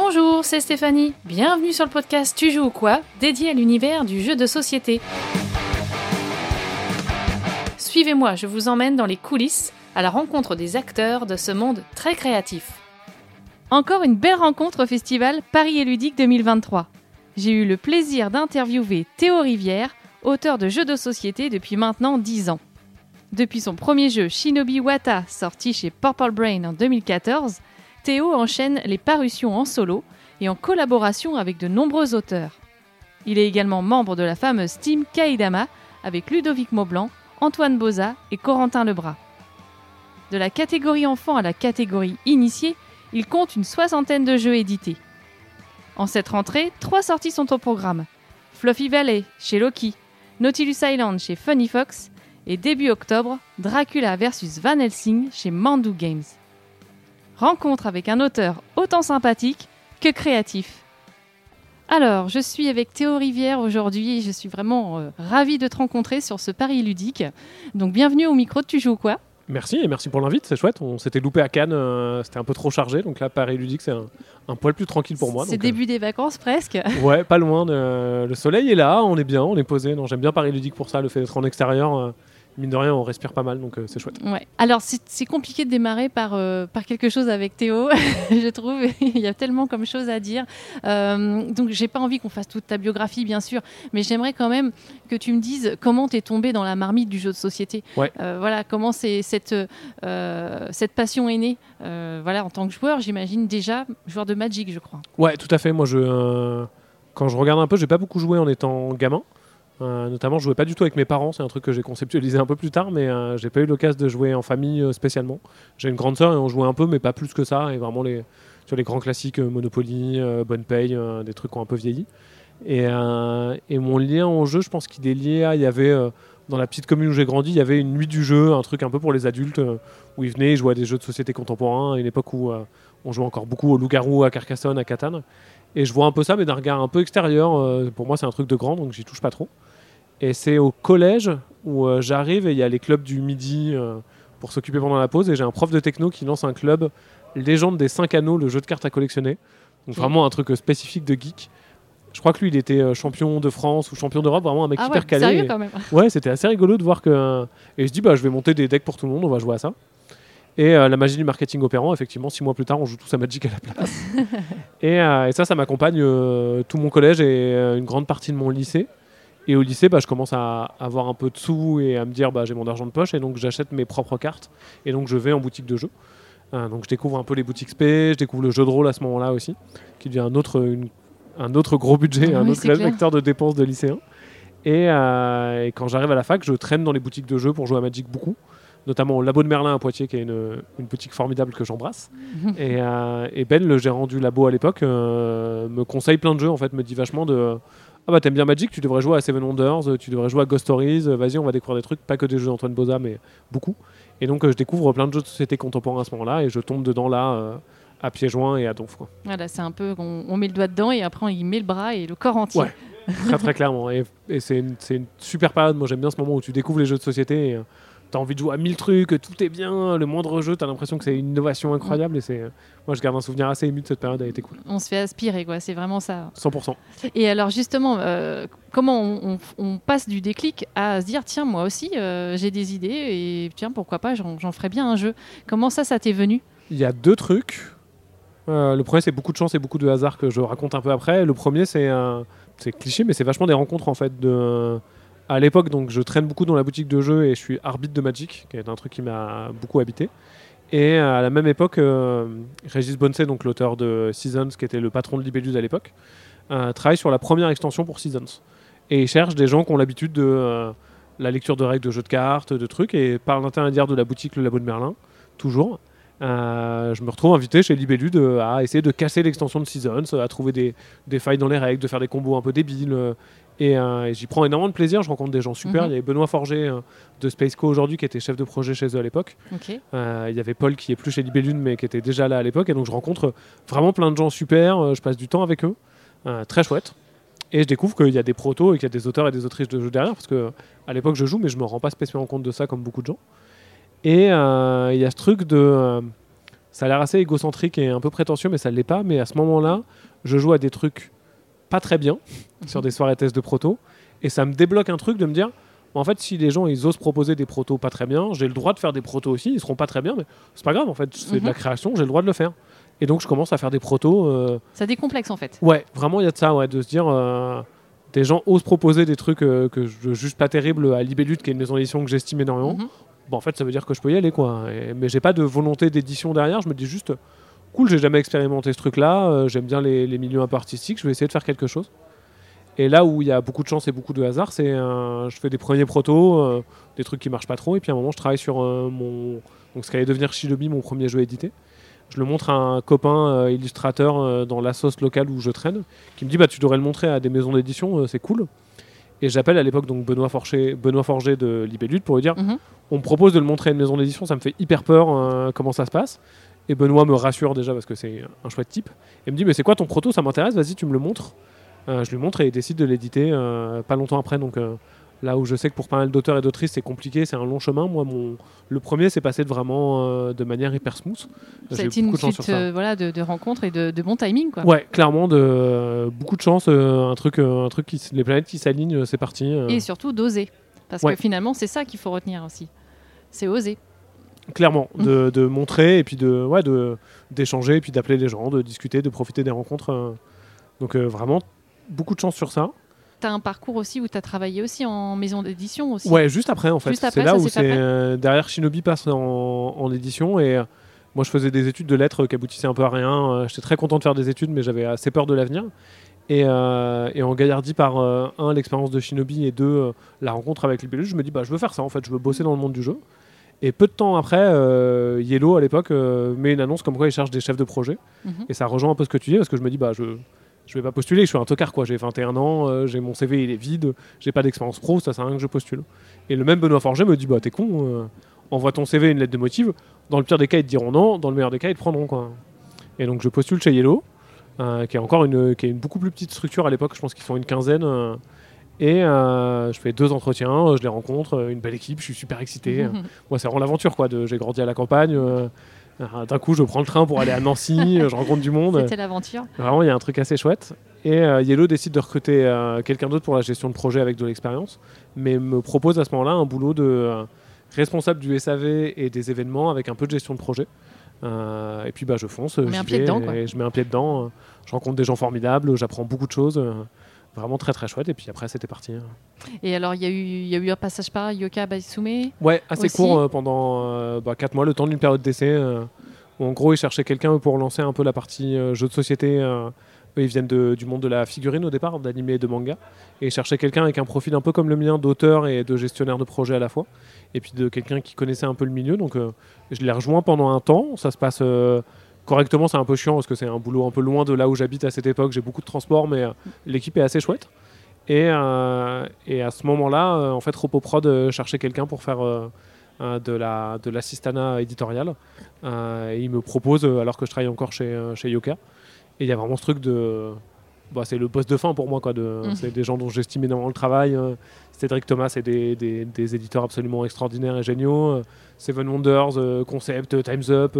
Bonjour, c'est Stéphanie. Bienvenue sur le podcast Tu joues ou quoi dédié à l'univers du jeu de société. Suivez-moi, je vous emmène dans les coulisses à la rencontre des acteurs de ce monde très créatif. Encore une belle rencontre au festival Paris et Ludique 2023. J'ai eu le plaisir d'interviewer Théo Rivière, auteur de jeux de société depuis maintenant 10 ans. Depuis son premier jeu Shinobi Wata, sorti chez Purple Brain en 2014, Théo enchaîne les parutions en solo et en collaboration avec de nombreux auteurs. Il est également membre de la fameuse team Kaidama avec Ludovic Maublanc, Antoine Boza et Corentin Lebras. De la catégorie enfant à la catégorie initiée, il compte une soixantaine de jeux édités. En cette rentrée, trois sorties sont au programme. Fluffy Valley chez Loki, Nautilus Island chez Funny Fox et début octobre, Dracula vs Van Helsing chez Mandu Games. Rencontre avec un auteur autant sympathique que créatif. Alors, je suis avec Théo Rivière aujourd'hui et je suis vraiment euh, ravie de te rencontrer sur ce Paris ludique. Donc, bienvenue au micro de Tu joues quoi? Merci et merci pour l'invite, c'est chouette. On s'était loupé à Cannes, euh, c'était un peu trop chargé, donc là Paris ludique c'est un, un poil plus tranquille pour moi. C'est début des vacances presque. euh, ouais, pas loin. de- le soleil est là, on est bien, on est posé. Non, j'aime bien Paris ludique pour ça, le fait d'être en extérieur. Mine de rien, on respire pas mal, donc euh, c'est chouette. Ouais. Alors, c'est compliqué de démarrer par, euh, par quelque chose avec Théo, je trouve. Il y a tellement comme choses à dire. Euh, donc, j'ai pas envie qu'on fasse toute ta biographie, bien sûr, mais j'aimerais quand même que tu me dises comment tu es tombé dans la marmite du jeu de société. Ouais. Voilà, comment c'est cette, cette passion est née. Voilà, en tant que joueur, j'imagine déjà joueur de Magic, je crois. Ouais, tout à fait. Moi, je, quand je regarde un peu, j'ai pas beaucoup joué en étant gamin. Euh, notamment, je jouais pas du tout avec mes parents. C'est un truc que j'ai conceptualisé un peu plus tard, mais euh, j'ai pas eu l'occasion de jouer en famille euh, spécialement. J'ai une grande sœur et on jouait un peu, mais pas plus que ça. Et vraiment sur les grands classiques euh, Monopoly, Bonne Paye, des trucs qui ont un peu vieilli. Et, mon lien au jeu, je pense qu'il est lié à. Il y avait dans la petite commune où j'ai grandi, il y avait une nuit du jeu, un truc un peu pour les adultes où ils venaient, ils jouaient à des jeux de société contemporains. À une époque où on jouait encore beaucoup au loup-garou, à Carcassonne, à Catane. Et je vois un peu ça, mais d'un regard un peu extérieur. Pour moi, c'est un truc de grand, donc j'y touche pas trop. Et c'est au collège où euh, j'arrive et il y a les clubs du midi euh, pour s'occuper pendant la pause. Et j'ai un prof de techno qui lance un club Légende des 5 anneaux, le jeu de cartes à collectionner. Donc vraiment un truc euh, spécifique de geek. Je crois que lui, il était champion de France ou champion d'Europe, vraiment un mec Ah hyper ouais, calé. sérieux Et- quand même. Ouais, c'était assez rigolo de voir que. Et je dis, bah, je vais monter des decks pour tout le monde, on va jouer à ça. Et euh, la magie du marketing opérant, effectivement, six mois plus tard, on joue tous à Magic à la place. et, euh, et ça, ça m'accompagne euh, tout mon collège et une grande partie de mon lycée. Et au lycée, bah, je commence à avoir un peu de sous et à me dire, bah, j'ai mon argent de poche, et donc j'achète mes propres cartes. Et donc je vais en boutique de jeux. Euh, donc je découvre un peu les boutiques SP, je découvre le jeu de rôle à ce moment-là aussi, qui devient un autre, une- un autre gros budget, un Oui, autre vecteur de dépenses de lycéens. Et, euh, et quand j'arrive à la fac, je traîne dans les boutiques de jeux pour jouer à Magic beaucoup, notamment au Labo de Merlin à Poitiers, qui est une, une boutique formidable que j'embrasse. et, euh, et Ben, le gérant du labo à l'époque, euh, me conseille plein de jeux, en fait, me dit vachement de Ah bah t'aimes bien Magic, tu devrais jouer à Seven Wonders, euh, tu devrais jouer à Ghost Stories, euh, vas-y, on va découvrir des trucs, pas que des jeux d'Antoine Boza, mais beaucoup. Et donc euh, je découvre plein de jeux de société contemporains à ce moment-là, et je tombe dedans là, à pieds joints et à donf. Quoi. Voilà, c'est un peu, on, on met le doigt dedans et après on y met le bras et le corps entier. Ouais. très très clairement. Et, et c'est une, super période. Moi j'aime bien ce moment où tu découvres les jeux de société. Et, T'as envie de jouer à 1000 trucs, tout est bien, le moindre jeu, t'as l'impression que c'est une innovation incroyable. Et c'est, moi je garde un souvenir assez ému de cette période, elle été cool. On se fait aspirer, quoi. C'est vraiment ça. 100%. Et alors justement, euh, comment on, on- on passe du déclic à se dire tiens moi aussi euh, j'ai des idées et tiens pourquoi pas j'en ferais bien un jeu. Comment ça ça t'est venu? Il y a deux trucs. Euh, le premier, c'est beaucoup de chance et beaucoup de hasard que je raconte un peu après. Le premier, c'est c'est cliché, mais c'est vachement des rencontres en fait. De... À l'époque, donc, je traîne beaucoup dans la boutique de jeux et je suis arbitre de Magic, qui est un truc qui m'a beaucoup habité. Et euh, à la même époque, euh, Régis Bonset, donc l'auteur de Seasons, qui était le patron de Libellus à l'époque, euh, travaille sur la première extension pour Seasons. Et il cherche des gens qui ont l'habitude de la lecture de règles de jeux de cartes, de trucs, et par l'intermédiaire de la boutique Le Labo de Merlin, toujours, je me retrouve invité chez Libellude à essayer de casser l'extension de Seasons, à trouver des failles dans les règles, de faire des combos un peu débiles. Et, euh, et j'y prends énormément de plaisir. Je rencontre des gens super. Mhm. Il y avait Benoît Forger euh, de Spaceco aujourd'hui qui était chef de projet chez eux à l'époque. Euh, il y avait Paul qui est plus chez Libellude mais qui était déjà là à l'époque. Et donc je rencontre vraiment plein de gens super. euh, je passe du temps avec eux. Très chouette. Et je découvre qu'il y a des protos et qu'il y a des auteurs et des autrices de jeux derrière. Parce que à l'époque je joue, mais je me rends pas spécialement compte de ça comme beaucoup de gens. Et il y a ce truc de. ça a l'air assez égocentrique et un peu prétentieux, mais ça ne l'est pas. Mais à ce moment-là, je joue à des trucs pas très bien sur des soirées tests de proto. Et ça me débloque un truc de me dire, en fait, si les gens ils osent proposer des protos pas très bien, j'ai le droit de faire des protos aussi. Ils seront pas très bien, mais c'est pas grave. En fait, c'est de la Mhm. création, j'ai le droit de le faire. Et donc, je commence à faire des protos. euh, Ça décomplexe en fait. Ouais, vraiment, il y a de ça, ouais, de se dire. euh, des gens osent proposer des trucs euh, que je juge pas terribles à Libellute, qui est une maison d'édition que j'estime énormément. Mhm. Bon, en fait, ça veut dire que je peux y aller, quoi. Et- mais j'ai pas de volonté d'édition derrière. Je me dis juste, cool, j'ai jamais expérimenté ce truc-là. euh, J'aime bien les, les milieux un peu artistiques. Je vais essayer de faire quelque chose. Et là où il y a beaucoup de chance et beaucoup de hasard, c'est euh, je fais des premiers protos, euh, des trucs qui marchent pas trop, et puis à un moment, je travaille sur mon donc ce qui allait devenir Shinobi, mon premier jeu édité. Je le montre à un copain illustrateur dans la sauce locale où je traîne, qui me dit bah tu devrais le montrer à des maisons d'édition, c'est cool. Et j'appelle à l'époque donc Benoît Forger, Benoît Forger de Libellute pour lui dire Mhm. on me propose de le montrer à une maison d'édition, ça me fait hyper peur euh, comment ça se passe. Et Benoît me rassure déjà parce que c'est un chouette type. Et me dit mais c'est quoi ton proto, ça m'intéresse, vas-y tu me le montres. Euh, je lui montre et il décide de l'éditer euh, pas longtemps après. Donc euh, là où je sais que pour pas mal d'auteurs et d'autrices c'est compliqué, c'est un long chemin. Moi mon le premier c'est passé de vraiment de manière hyper smooth. Ça a été une suite voilà, de, de rencontres et de, de bon timing. Quoi. Ouais, clairement de beaucoup de chance, un truc, un truc qui, les planètes qui s'alignent, c'est parti. Et surtout d'oser. Parce Ouais. que finalement, c'est ça qu'il faut retenir aussi. C'est oser. Clairement Mm. de, de montrer et puis de ouais de d'échanger et puis d'appeler les gens de discuter de profiter des rencontres euh. donc euh, vraiment beaucoup de chance sur ça Tu as un parcours aussi où tu as travaillé aussi en maison d'édition aussi. ouais juste après en fait c'est là où c'est euh, derrière Shinobi passe en, en édition et euh, moi je faisais des études de lettres qui aboutissaient un peu à rien j'étais très content de faire des études mais j'avais assez peur de l'avenir et, euh, et en gaillardi par euh, un l'expérience de Shinobi et deux euh, la rencontre avec Libellus je me dis bah je veux faire ça en fait je veux bosser dans le monde du jeu et peu de temps après euh, Yellow à l'époque euh, met une annonce comme quoi il cherche des chefs de projet Mhm. Et ça rejoint un peu ce que tu dis parce que je me dis, bah, je, je vais pas postuler, je suis un tocard, quoi. J'ai 21 ans, euh, j'ai mon CV, il est vide, j'ai pas d'expérience pro, ça sert à rien que je postule. Et le même Benoît Forger me dit, bah, t'es con, envoie ton CV, une lettre de motif. Dans le pire des cas, ils te diront non, dans le meilleur des cas, ils te prendront, quoi. Et donc, je postule chez Yellow, qui est encore une, qui est une beaucoup plus petite structure à l'époque, je pense qu'ils sont une quinzaine. Euh, et euh, je fais deux entretiens, je les rencontre, euh, une belle équipe, je suis super excité. Moi, c'est vraiment l'aventure, quoi. J'ai grandi à la campagne. euh, euh, D'un coup, je prends le train pour aller à Nancy, euh, je rencontre du monde. C'était l'aventure. Vraiment, il y a un truc assez chouette. Et euh, Yellow décide de recruter euh, quelqu'un d'autre pour la gestion de projet avec de l'expérience, mais me propose à ce moment-là un boulot de euh, responsable du SAV et des événements avec un peu de gestion de projet. Euh, et puis bah, je fonce, un pied dedans, et je mets un pied dedans. euh, je rencontre des gens formidables, j'apprends beaucoup de choses. euh, vraiment très très chouette. Et puis après, c'était parti. hein. Et alors, il y, a eu- y a eu un passage par Yoka Baisume. Ouais, assez Aussi. court euh, pendant 4 mois, le temps d'une période d'essai. euh, où en gros, ils cherchaient quelqu'un pour lancer un peu la partie euh, jeu de société. euh, eux, ils viennent de- du monde de la figurine au départ, d'animé et de manga. Et ils cherchaient quelqu'un avec un profil un peu comme le mien, d'auteur et de gestionnaire de projet à la fois. Et puis de quelqu'un qui connaissait un peu le milieu. Donc euh, je l'ai rejoint pendant un temps. Ça se passe euh, correctement. C'est un peu chiant parce que c'est un boulot un peu loin de là où j'habite à cette époque. J'ai beaucoup de transport, mais euh, l'équipe est assez chouette. Et, euh, et à ce moment-là, euh, en fait, Ropoprod euh, cherchait quelqu'un pour faire de la de l'assistanat éditorial. Euh, et il me propose, alors que je travaille encore chez, chez Yoka, et il y a vraiment ce truc de. Bah, c'est le poste de fin pour moi. Quoi, de, Mhm. C'est des gens dont j'estime énormément le travail. Cédric Thomas, c'est des, des, des éditeurs absolument extraordinaires et géniaux. Seven Wonders, Concept, Time's Up.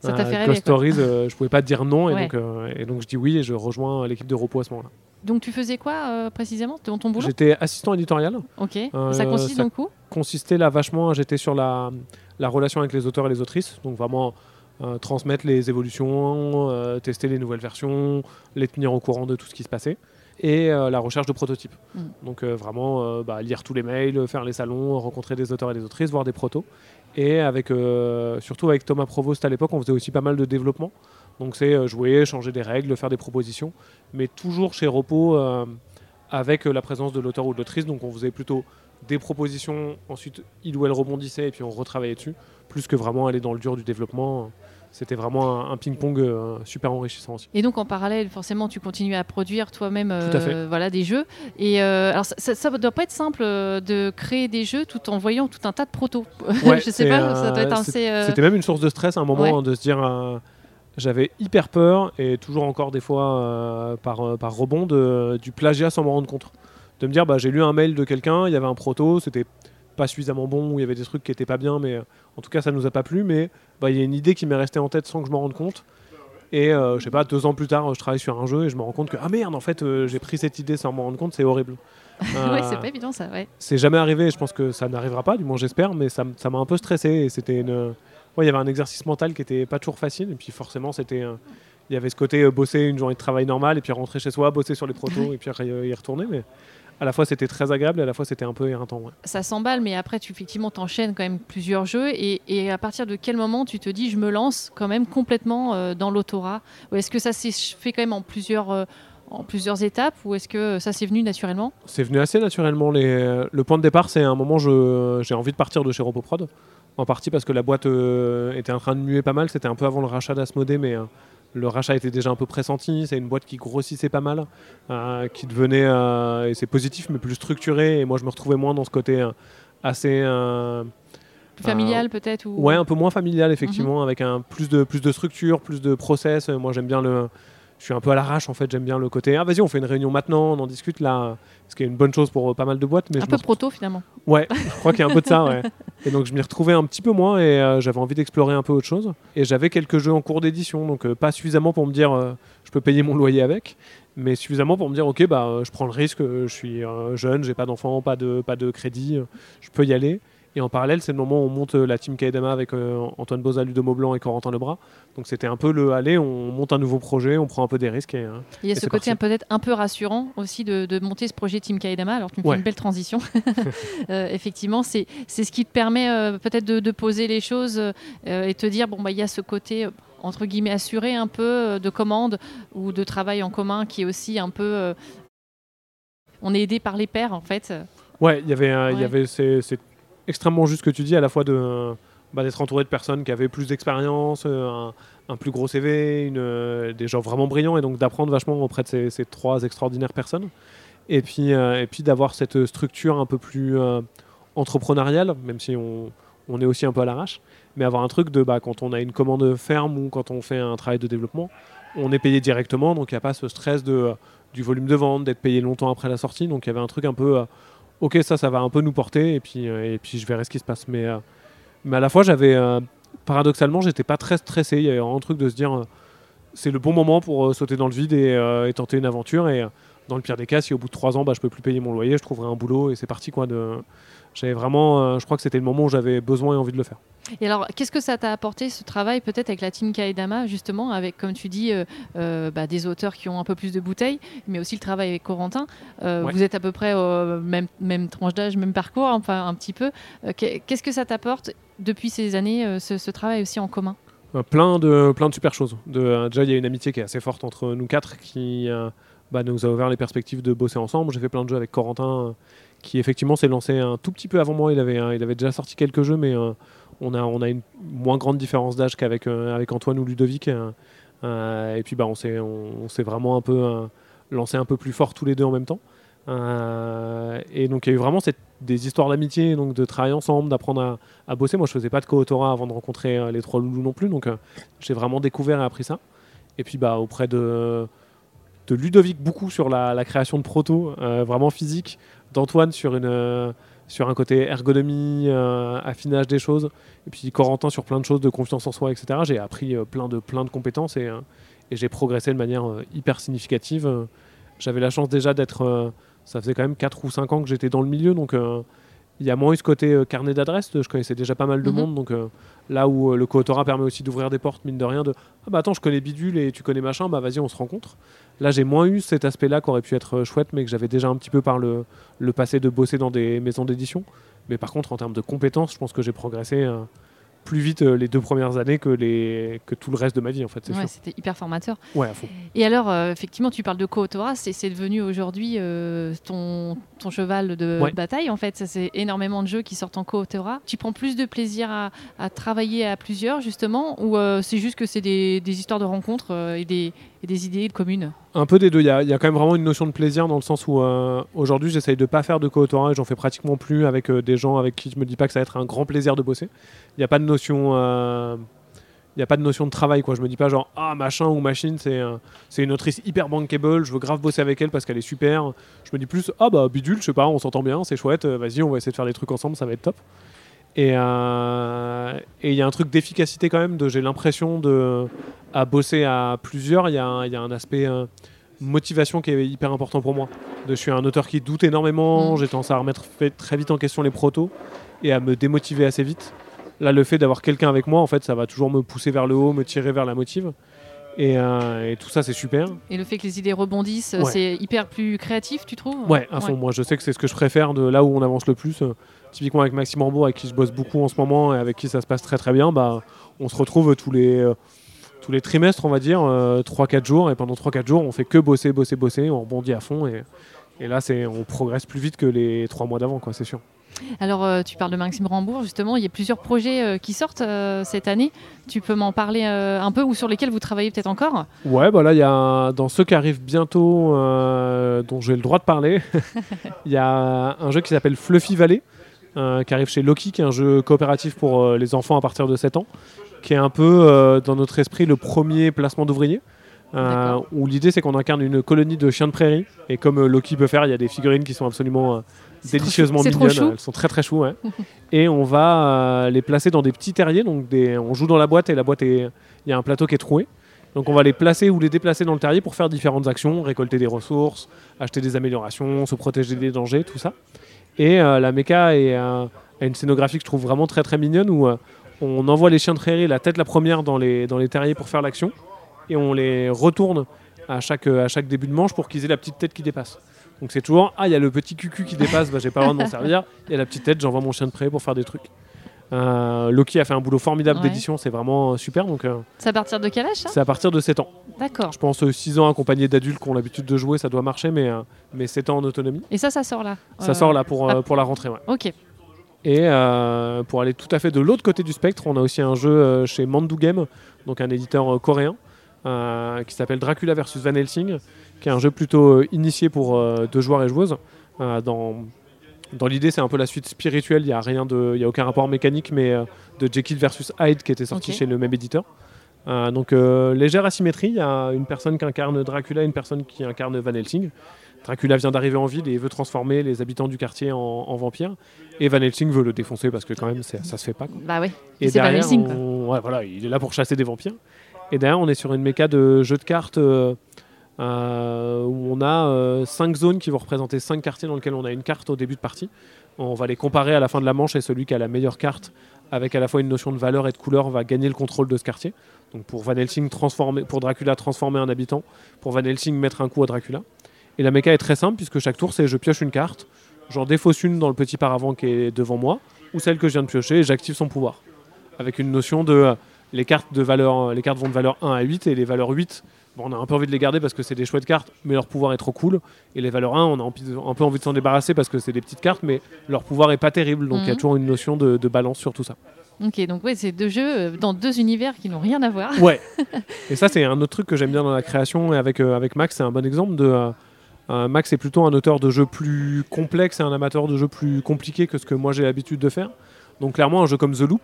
Ça t'a euh, fait rêver, Ghost. Stories, euh, je pouvais pas dire non. Et, Ouais. donc, euh, et donc je dis oui et je rejoins l'équipe de repos à ce moment-là. Donc, tu faisais quoi euh, précisément? Dans ton boulot? J'étais assistant éditorial. Ok. Euh, ça consiste ça- donc où consistait là vachement, j'étais sur la, la relation avec les auteurs et les autrices, donc vraiment euh, transmettre les évolutions, tester les nouvelles versions, les tenir au courant de tout ce qui se passait, et la recherche de prototypes. Mm. Donc vraiment bah, lire tous les mails, faire les salons, rencontrer des auteurs et des autrices, voir des protos. Et euh, surtout avec Thomas Provost à l'époque, on faisait aussi pas mal de développement. Donc c'est euh, jouer, changer des règles, faire des propositions, mais toujours chez Repos euh, avec la présence de l'auteur ou de l'autrice. Donc on faisait plutôt des propositions, ensuite il ou elle rebondissait et puis on retravaillait dessus, plus que vraiment aller dans le dur du développement. C'était vraiment un, un ping-pong euh, super enrichissant aussi. Et donc en parallèle, forcément, tu continues à produire toi-même euh, voilà, des jeux. Et euh, alors ça, ne doit pas être simple de créer des jeux tout en voyant tout un tas de protos. Ouais, je sais pas, ça doit être assez. C'était même une source de stress à un moment Ouais. hein, de se dire. j'avais hyper peur et toujours encore des fois euh, par, euh, par rebond de- du plagiat sans m'en rendre compte. De me dire, bah, j'ai lu un mail de quelqu'un, il y avait un proto, c'était pas suffisamment bon, où il y avait des trucs qui étaient pas bien, mais euh, en tout cas ça nous a pas plu. Mais bah, il y a une idée qui m'est restée en tête sans que je m'en rende compte. Et euh, je sais pas, deux ans plus tard, je travaille sur un jeu et je me rends compte que ah merde, en fait, euh, j'ai pris cette idée sans m'en rendre compte, c'est horrible. ouais, c'est pas évident ça, ouais. c'est jamais arrivé, et je pense que ça n'arrivera pas, du moins j'espère, mais ça m'a un peu stressé et c'était une. Ouais, il y avait un exercice mental qui était pas toujours facile, et puis forcément, c'était. Il y avait ce côté bosser une journée de travail normale, et puis rentrer chez soi, bosser sur les protos, et puis y retourner, mais à la fois c'était très agréable, et à la fois c'était un peu éreintant. ouais. Ça s'emballe, mais après, tu effectivement t'enchaînes quand même plusieurs jeux. Et, et à partir de quel moment tu te dis, je me lance quand même complètement euh, dans l'autorat Ou est-ce que ça s'est fait quand même en plusieurs, euh, en plusieurs étapes Ou est-ce que ça s'est venu naturellement? C'est venu assez naturellement. Les... Le point de départ, c'est un moment j'ai envie de partir de chez Roboprod. En partie parce que la boîte euh, était en train de muer pas mal. C'était un peu avant le rachat d'Asmodée, mais euh, le rachat était déjà un peu pressenti. C'est une boîte qui grossissait pas mal, euh, qui devenait, euh, et c'est positif, mais plus structuré. Et moi, je me retrouvais moins dans ce côté euh, assez. Plus familial peut-être ou... Ouais, un peu moins familial, effectivement, avec un, plus, de, plus de structure, plus de process. Moi, j'aime bien le. Je suis un peu à l'arrache, en fait. J'aime bien le côté. Ah, vas-y, on fait une réunion maintenant, on en discute là. Ce qui est une bonne chose pour euh, pas mal de boîtes. Mais Un je peu proto finalement. Ouais, je crois qu'il y a un peu de ça, ouais. Et donc, je m'y retrouvais un petit peu moins et euh, j'avais envie d'explorer un peu autre chose. Et j'avais quelques jeux en cours d'édition, donc euh, pas suffisamment pour me dire je peux payer mon loyer avec, mais suffisamment pour me dire ok, bah, je prends le risque, je suis jeune, j'ai pas d'enfant, pas de, pas de crédit, je peux y aller. Et en parallèle, c'est le moment où on monte euh, la team Kaedama avec euh, Antoine Boza, Ludo Maublanc et Corentin Lebras. Donc c'était un peu le aller, on monte un nouveau projet, on prend un peu des risques. Et, euh, Il y a ce côté peut-être un peu rassurant aussi de, de monter ce projet Team Kaedama. Alors tu me fais une belle transition. Euh, effectivement, c'est ce qui te permet euh, peut-être de, de poser les choses et te dire bon bah il y a ce côté entre guillemets assuré un peu de commande ou de travail en commun qui est aussi un peu on est aidé par les pairs en fait. Ouais, il y avait, euh, y avait c'est extrêmement juste ce que tu dis, à la fois de, bah, d'être entouré de personnes qui avaient plus d'expérience, euh, un, plus gros CV, euh, des gens vraiment brillants, et donc d'apprendre vachement auprès de ces, ces trois extraordinaires personnes. Et puis, euh, puis d'avoir cette structure un peu plus entrepreneuriale, même si on, on est aussi un peu à l'arrache, mais avoir un truc de bah, quand on a une commande ferme ou quand on fait un travail de développement, on est payé directement, donc il n'y a pas ce stress de, du volume de vente, d'être payé longtemps après la sortie, donc il y avait un truc un peu... ok, ça, ça va un peu nous porter, et puis, euh, et puis je verrai ce qui se passe. Mais, euh, mais à la fois, j'avais, euh, paradoxalement, j'étais pas très stressé. Il y avait un truc de se dire, c'est le bon moment pour sauter dans le vide et, et tenter une aventure. Et dans le pire des cas, si au bout de trois ans, bah, je peux plus payer mon loyer, je trouverai un boulot et c'est parti. Quoi, de... J'avais vraiment, euh, je crois que c'était le moment où j'avais besoin et envie de le faire. Et alors, qu'est-ce que ça t'a apporté ce travail peut-être avec la team Kaedama, justement, avec, comme tu dis, euh, euh, bah, des auteurs qui ont un peu plus de bouteilles, mais aussi le travail avec Corentin. Euh, Ouais. Vous êtes à peu près au même, même tranche d'âge, même parcours, enfin un petit peu. Qu'est- Qu'est-ce que ça t'apporte depuis ces années, ce, ce travail aussi en commun? Plein, de, plein de super choses. De, déjà, il y a une amitié qui est assez forte entre nous quatre qui bah, nous a ouvert les perspectives de bosser ensemble. J'ai fait plein de jeux avec Corentin qui, effectivement, s'est lancé un tout petit peu avant moi. Il avait, il avait déjà sorti quelques jeux, mais euh, on, a, on a une moins grande différence d'âge qu'avec euh, avec Antoine ou Ludovic. euh, et puis, bah, on s'est on, vraiment un peu lancé un peu plus fort tous les deux en même temps. Et donc, il y a eu vraiment cette, des histoires d'amitié, donc de travailler ensemble, d'apprendre à, bosser. Moi, je faisais pas de co-autorat avant de rencontrer les trois loulous non plus, donc j'ai vraiment découvert et appris ça. Et puis, bah, auprès de, de Ludovic, beaucoup sur la, la création de proto, euh, vraiment physique, d'Antoine sur, une, euh, sur un côté ergonomie, euh, affinage des choses, et puis Corentin sur plein de choses de confiance en soi, etc. J'ai appris plein, de, plein de compétences et, et j'ai progressé de manière hyper significative. J'avais la chance déjà d'être. ça faisait quand même 4 ou 5 ans que j'étais dans le milieu, donc il y a moins eu ce côté euh, carnet d'adresses. Je connaissais déjà pas mal de Mhm. monde, donc euh, là où euh, le co-autorat permet aussi d'ouvrir des portes, mine de rien, de Ah bah attends, je connais Bidule et tu connais machin, bah vas-y, on se rencontre. Là, j'ai moins eu cet aspect-là qui aurait pu être chouette, mais que j'avais déjà un petit peu par le, le passé de bosser dans des maisons d'édition. Mais par contre, en termes de compétences, je pense que j'ai progressé euh, plus vite euh, les deux premières années que, les, que tout le reste de ma vie, en fait, Ouais. C'était hyper formateur. Ouais, à fond. Et alors, euh, effectivement, tu parles de co-autorat, c'est c'est devenu aujourd'hui ton, ton cheval de Ouais. bataille, en fait. Ça, C'est énormément de jeux qui sortent en co-autorat. Tu prends plus de plaisir à, à travailler à plusieurs, justement, ou euh, c'est juste que c'est des, des histoires de rencontres euh, et, des, et des idées communes? Un peu des deux. Il y, a, il y a quand même vraiment une notion de plaisir dans le sens où euh, aujourd'hui j'essaye de pas faire de co-autorat et j'en fais pratiquement plus avec euh, des gens avec qui je me dis pas que ça va être un grand plaisir de bosser. Il n'y a pas de notion, euh, n'y a pas de notion de travail. Quoi. Je me dis pas genre, ah, machin ou machine, c'est une autrice hyper bankable, je veux grave bosser avec elle parce qu'elle est super. Je me dis plus, ah bah bidule, je sais pas, on s'entend bien, c'est chouette, euh, vas-y, on va essayer de faire des trucs ensemble, ça va être top. Et euh, et il y a un truc d'efficacité quand même, de j'ai l'impression de à bosser à plusieurs, il y, a un- il y a un aspect euh, motivation qui est hyper important pour moi. De, je suis un auteur qui doute énormément, Mm. j'ai tendance à remettre très vite en question les protos et à me démotiver assez vite. Là, le fait d'avoir quelqu'un avec moi, en fait, ça va toujours me pousser vers le haut, me tirer vers la motive. Et, euh, et tout ça, c'est super. Et le fait que les idées rebondissent, Ouais. c'est hyper plus créatif, tu trouves? Ouais, à fond. Moi, je sais que c'est ce que je préfère de là où on avance le plus. Euh, typiquement avec Maxime Rambourg, avec qui je bosse beaucoup en ce moment et avec qui ça se passe très très bien, bah, on se retrouve tous les, euh, tous les trimestres, on va dire, 3-4 jours. Et pendant 3-4 jours, on fait que bosser, bosser, bosser. On rebondit à fond. Et, et là, c'est, on progresse plus vite que les 3 mois d'avant, quoi, c'est sûr. Alors, euh, tu parles de Maxime Rambourg, justement, il y a plusieurs projets euh, qui sortent euh, cette année. Tu peux m'en parler un peu ou sur lesquels vous travaillez peut-être encore? Ouais, bah là, il y a dans ceux qui arrivent bientôt, euh, dont j'ai le droit de parler, il y a un jeu qui s'appelle Fluffy Valley, euh, qui arrive chez Loki, qui est un jeu coopératif pour euh, les enfants à partir de 7 ans, qui est un peu dans notre esprit le premier placement d'ouvrier. euh, D'accord. où l'idée c'est qu'on incarne une colonie de chiens de prairie et comme euh, Loki peut faire il y a des figurines qui sont absolument euh, délicieusement mignonnes chou. elles sont très très chou ouais. et on va euh, les placer dans des petits terriers donc des, on joue dans la boîte et la boîte est il y a un plateau qui est troué donc on va les placer ou les déplacer dans le terrier pour faire différentes actions, récolter des ressources, acheter des améliorations, se protéger des dangers, tout ça. Et euh, la méca est, euh, a une scénographie que je trouve vraiment très très mignonne où on envoie les chiens de prairie la tête la première dans les, dans les terriers pour faire l'action et on les retourne à chaque, à chaque début de manche pour qu'ils aient la petite tête qui dépasse. Donc c'est toujours ah il y a le petit cucu qui dépasse, bah, j'ai pas le droit de m'en servir. Il y a la petite tête, j'envoie mon chien de prairie pour faire des trucs. Euh, Loki a fait un boulot formidable Ouais. d'édition, c'est vraiment euh, super. Donc euh, C'est à partir de quel âge, ça? c'est à partir de 7 ans. D'accord. Je pense 6 ans accompagné d'adultes qui ont l'habitude de jouer, ça doit marcher, mais, mais 7 ans en autonomie. Et ça, ça sort là? Ça sort là pour, ah. pour la rentrée. Ouais. Ok. Et pour aller tout à fait de l'autre côté du spectre, on a aussi un jeu chez Mandu Game, donc un éditeur coréen, qui s'appelle Dracula versus Van Helsing, qui est un jeu plutôt euh, initié pour euh, deux joueurs et joueuses. Euh, dans dans l'idée, c'est un peu la suite spirituelle, il n'y a, rien de- il y a aucun rapport mécanique, mais euh, de Jekyll versus Hyde qui était sorti chez le même éditeur. Euh, donc euh, légère asymétrie, il y a une personne qui incarne Dracula et une personne qui incarne Van Helsing. Dracula vient d'arriver en ville et veut transformer les habitants du quartier en, en vampires. Et Van Helsing veut le défoncer parce que quand même ça se fait pas. quoi. Bah ouais. Et c'est Van derrière, Helsing, quoi. on- ouais, voilà, il est là pour chasser des vampires. Et derrière, on est sur une méca de jeu de cartes euh, euh, où on a 5 zones qui vont représenter 5 quartiers dans lesquels on a une carte au début de partie. On va les comparer à la fin de la manche et celui qui a la meilleure carte avec à la fois une notion de valeur et de couleur va gagner le contrôle de ce quartier. Donc pour Van transformer, pour Dracula transformer un habitant, pour Van Helsing mettre un coup à Dracula. Et la méca est très simple puisque chaque tour c'est je pioche une carte, j'en défausse une dans le petit paravent qui est devant moi ou celle que je viens de piocher et j'active son pouvoir avec une notion de euh, les cartes de valeur les cartes vont de valeur 1 à 8 et les valeurs 8 bon, on a un peu envie de les garder parce que c'est des chouettes cartes mais leur pouvoir est trop cool. Et les valeurs 1 on a un peu envie de s'en débarrasser parce que c'est des petites cartes mais leur pouvoir est pas terrible. Donc il y a Mhm. toujours une notion de, de balance sur tout ça. Ok, donc ouais, c'est deux jeux euh, dans deux univers qui n'ont rien à voir. ouais. Et ça c'est un autre truc que j'aime bien dans la création et avec, euh, avec Max c'est un bon exemple de euh, euh, Max est plutôt un auteur de jeux plus complexe et un amateur de jeux plus compliqués que ce que moi j'ai l'habitude de faire. Donc clairement un jeu comme The Loop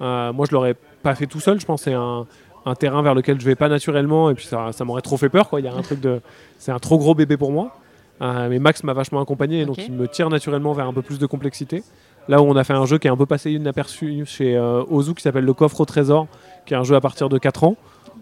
moi je l'aurais pas fait tout seul je pense. Que c'est un, un terrain vers lequel je vais pas naturellement et puis ça, ça m'aurait trop fait peur quoi. Il y a un truc de c'est un trop gros bébé pour moi. Euh, mais Max m'a vachement accompagné et donc il me tire naturellement vers un peu plus de complexité. Là où on a fait un jeu qui est un peu passé inaperçu chez euh, Ozu qui s'appelle le coffre au trésor qui est un jeu à partir de 4 ans.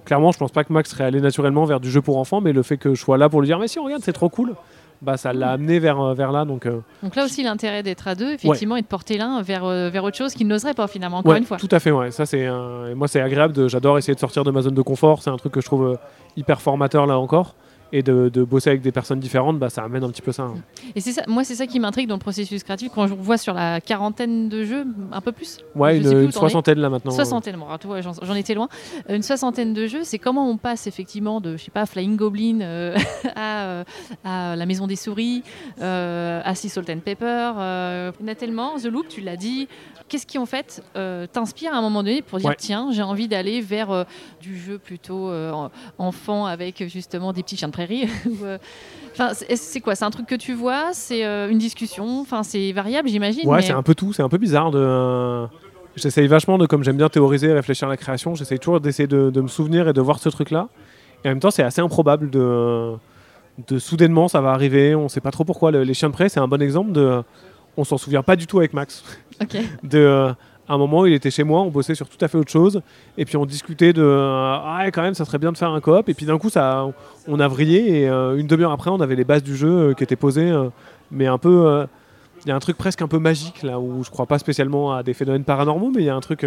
Clairement je pense pas que Max serait allé naturellement vers du jeu pour enfants mais le fait que je sois là pour lui dire mais si regarde c'est trop cool bah ça l'a amené vers, euh, vers là donc euh, Donc là aussi, l'intérêt d'être à deux, effectivement, et de porter l'un vers, euh, vers autre chose qu'il n'oserait pas finalement, encore Ouais, une fois. Tout à fait, ouais. Ça, c'est un- moi, c'est agréable. de- J'adore essayer de sortir de ma zone de confort. C'est un truc que je trouve hyper formateur là encore. Et de, de bosser avec des personnes différentes, bah, ça amène un petit peu ça. hein. Et c'est ça, moi, c'est ça qui m'intrigue dans le processus créatif quand je vois sur la quarantaine de jeux, un peu plus. Ouais, une, soixantaine là maintenant. Soixantaine, bon, alors, tu vois, j'en étais loin. Euh, Une soixantaine de jeux, c'est comment on passe effectivement de, je sais pas, Flying Goblin euh, à, euh, à La Maison des Souris, euh, à Sea Salt and Pepper. Euh, il y en a tellement, The Loop, tu l'as dit. Qu'est-ce qui en fait euh, t'inspire à un moment donné pour dire Ouais. tiens, j'ai envie d'aller vers euh, du jeu plutôt euh, en- enfant avec justement des petits chiens de prairie euh, Enfin, c'est quoi? C'est un truc que tu vois? C'est euh, une discussion? Enfin, c'est variable, j'imagine. Ouais, mais- c'est un peu tout. C'est un peu bizarre de. euh, j'essaye vachement de, comme j'aime bien théoriser, réfléchir à la création, j'essaye toujours d'essayer de, de me souvenir et de voir ce truc-là. Et en même temps, c'est assez improbable de, de soudainement, ça va arriver, on sait pas trop pourquoi. Le- les chiens de près, c'est un bon exemple de. On s'en souvient pas du tout avec Max. Ok. de, un moment, il était chez moi, on bossait sur tout à fait autre chose, et puis on discutait de euh, ah quand même, ça serait bien de faire un coop, et puis d'un coup, ça, on a vrillé, et euh, une demi-heure après, on avait les bases du jeu euh, qui étaient posées, mais un peu, il y a un truc presque un peu magique là, où je crois pas spécialement à des phénomènes paranormaux, mais il y a un truc,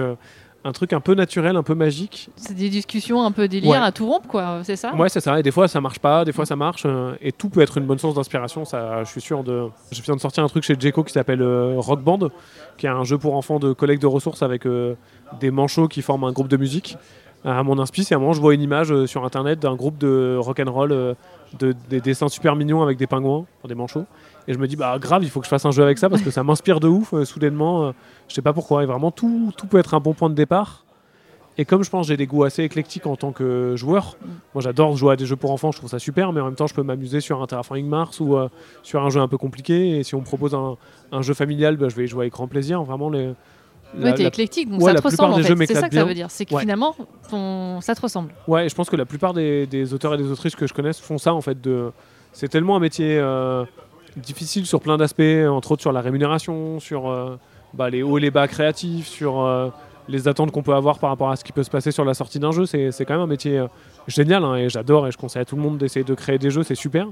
un truc un peu naturel, un peu magique. C'est des discussions un peu délire Ouais. à tout rompre, quoi, c'est ça? Ouais, c'est ça. Et des fois, ça marche pas, des fois, ça marche. euh, et tout peut être une bonne source d'inspiration. Ça, je suis sûr de. Je viens de sortir un truc chez Djeko qui s'appelle euh, Rock Band, qui est un jeu pour enfants de collecte de ressources avec euh, des manchots qui forment un groupe de musique. À mon inspi, c'est un je vois une image euh, sur internet d'un groupe de rock and roll, euh, de, des dessins super mignons avec des pingouins, des manchots. Et je me dis, bah grave, il faut que je fasse un jeu avec ça parce que ça m'inspire de ouf, euh, soudainement. je sais pas pourquoi. Et vraiment, tout, tout peut être un bon point de départ. Et comme je pense j'ai des goûts assez éclectiques en tant que joueur, moi j'adore jouer à des jeux pour enfants, je trouve ça super, mais en même temps je peux m'amuser sur un Terraforming Mars ou sur un jeu un peu compliqué. Et si on me propose un, un jeu familial, bah, je vais y jouer avec grand plaisir. Vraiment, les, Ouais, t'es la- éclectique, donc ouais, ça te ressemble en fait. C'est ça que ça veut dire. C'est que Ouais. finalement, ton- ça te ressemble. Ouais, et je pense que la plupart des, des auteurs et des autrices que je connaisse font ça en fait. De... C'est tellement un métier euh, difficile sur plein d'aspects, entre autres sur la rémunération, sur euh, bah, les hauts et les bas créatifs, sur euh, les attentes qu'on peut avoir par rapport à ce qui peut se passer sur la sortie d'un jeu. C'est quand même un métier génial hein, et j'adore et je conseille à tout le monde d'essayer de créer des jeux, c'est super.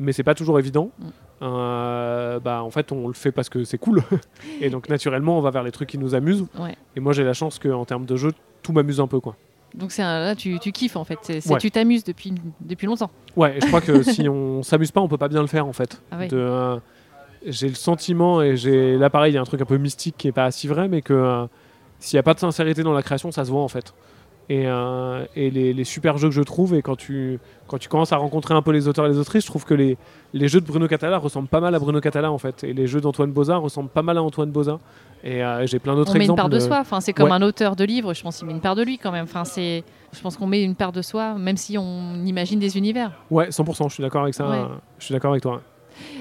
Mais c'est pas toujours évident. Mm. Euh, bah, en fait, on le fait parce que c'est cool. et donc, naturellement, on va vers les trucs qui nous amusent. Ouais. Et moi, j'ai la chance qu'en termes de jeu, tout m'amuse un peu. quoi. Donc c'est un- là, tu, tu kiffes en fait. C'est, c'est- Ouais. Tu t'amuses depuis, depuis longtemps. Ouais, et je crois que si on s'amuse pas, on peut pas bien le faire en fait. Ah oui. Euh, j'ai le sentiment et j'ai là pareil, il y a un truc un peu mystique qui est pas si vrai, mais que euh, s'il n'y a pas de sincérité dans la création, ça se voit en fait. Et, euh, et les, les super jeux que je trouve, et quand tu, quand tu commences à rencontrer un peu les auteurs et les autrices, je trouve que les, les jeux de Bruno Catala ressemblent pas mal à Bruno Catala en fait. Et les jeux d'Antoine Boza ressemblent pas mal à Antoine Boza. Et euh, j'ai plein d'autres On met une exemples. part de de- soi. Enfin, c'est comme Ouais. un auteur de livre. Je pense qu'il met une part de lui quand même. Enfin, c'est. Je pense qu'on met une part de soi, même si on imagine des univers. Ouais, 100%, je suis d'accord avec ça. Ouais. Je suis d'accord avec toi.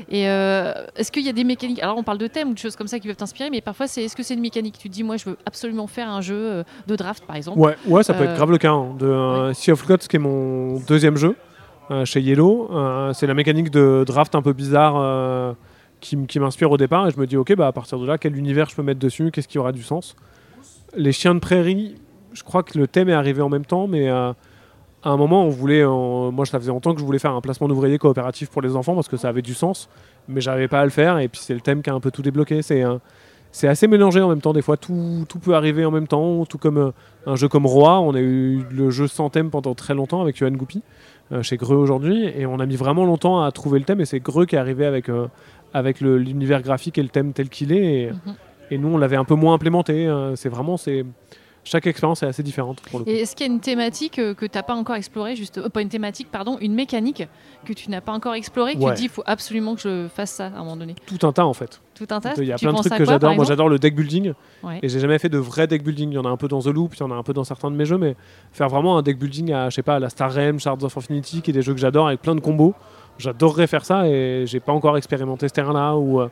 Et euh, est-ce qu'il y a des mécaniques Alors, on parle de thèmes ou de choses comme ça qui peuvent t'inspirer, mais parfois, c'est est-ce que c'est une mécanique? Tu te dis, moi, je veux absolument faire un jeu euh, de draft, par exemple. Ouais, ouais, ça peut Euh, être grave le cas. hein, de euh, Sea of Gods, qui est mon deuxième jeu euh, chez Yellow. Euh, c'est la mécanique de draft un peu bizarre euh, qui, m'inspire au départ. Et je me dis, ok, bah, à partir de là, quel univers je peux mettre dessus? Qu'est-ce qui aura du sens? Les chiens de prairie, je crois que le thème est arrivé en même temps, mais euh, à un moment, on voulait. euh, moi, ça faisait longtemps que je voulais faire un placement d'ouvriers coopératif pour les enfants parce que ça avait du sens, mais j'arrivais pas à le faire. Et puis, c'est le thème qui a un peu tout débloqué. C'est. c'est assez mélangé en même temps, des fois tout, tout peut arriver en même temps, tout comme euh, un jeu comme Roi, on a eu le jeu sans thème pendant très longtemps avec Johan Goupy euh, chez Greux aujourd'hui, et on a mis vraiment longtemps à trouver le thème, et c'est Greux qui est arrivé avec, euh, avec l'univers graphique et le thème tel qu'il est, et, Mhm. et nous on l'avait un peu moins implémenté. c'est vraiment, c'est chaque expérience est assez différente pour le coup. Et est-ce qu'il y a une thématique euh, que tu n'as pas encore explorée, juste, euh, pas une thématique, pardon, une mécanique que tu n'as pas encore explorée, que Ouais. tu te dis, il faut absolument que je fasse ça à un moment donné? Tout un tas en fait. Tout un tas? Il y a Tu plein de trucs que j'adore. Moi j'adore le deck building, Ouais. et j'ai jamais fait de vrai deck building. Il y en a un peu dans The Loop, il y en a un peu dans certains de mes jeux, mais faire vraiment un deck building à, je sais pas, à la Star Realm, Shards of Infinity, qui est des jeux que j'adore avec plein de combos. J'adorerais faire ça et j'ai pas encore expérimenté ce terrain-là. Ou euh,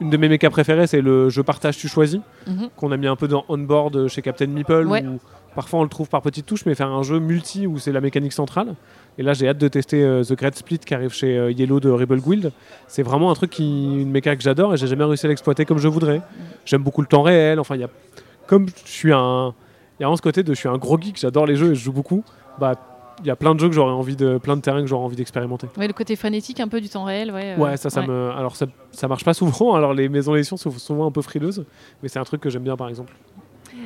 une de mes mécas préférés, c'est le jeu partage tu choisis, Mhm. qu'on a mis un peu dans on-board chez Captain Meeple. Ouais. où parfois on le trouve par petites touches, mais faire un jeu multi où c'est la mécanique centrale. Et là, j'ai hâte de tester euh, The Great Split qui arrive chez euh, Yellow de Rebel Guild. C'est vraiment un truc qui, une méca que j'adore et j'ai jamais réussi à l'exploiter comme je voudrais. J'aime beaucoup le temps réel. Enfin, y a, comme je suis un, il y a vraiment ce côté de je suis un gros geek, j'adore les jeux et je joue beaucoup. Bah, y a plein de jeux que j'aurais envie de, plein de terrains que j'aurais envie d'expérimenter. Ouais, le côté frénétique un peu du temps réel, ouais. euh, Ouais, ça, ça ouais. me, alors ça, ça marche pas souvent. Alors les maisons d'édition sont souvent un peu frileuses, mais c'est un truc que j'aime bien par exemple.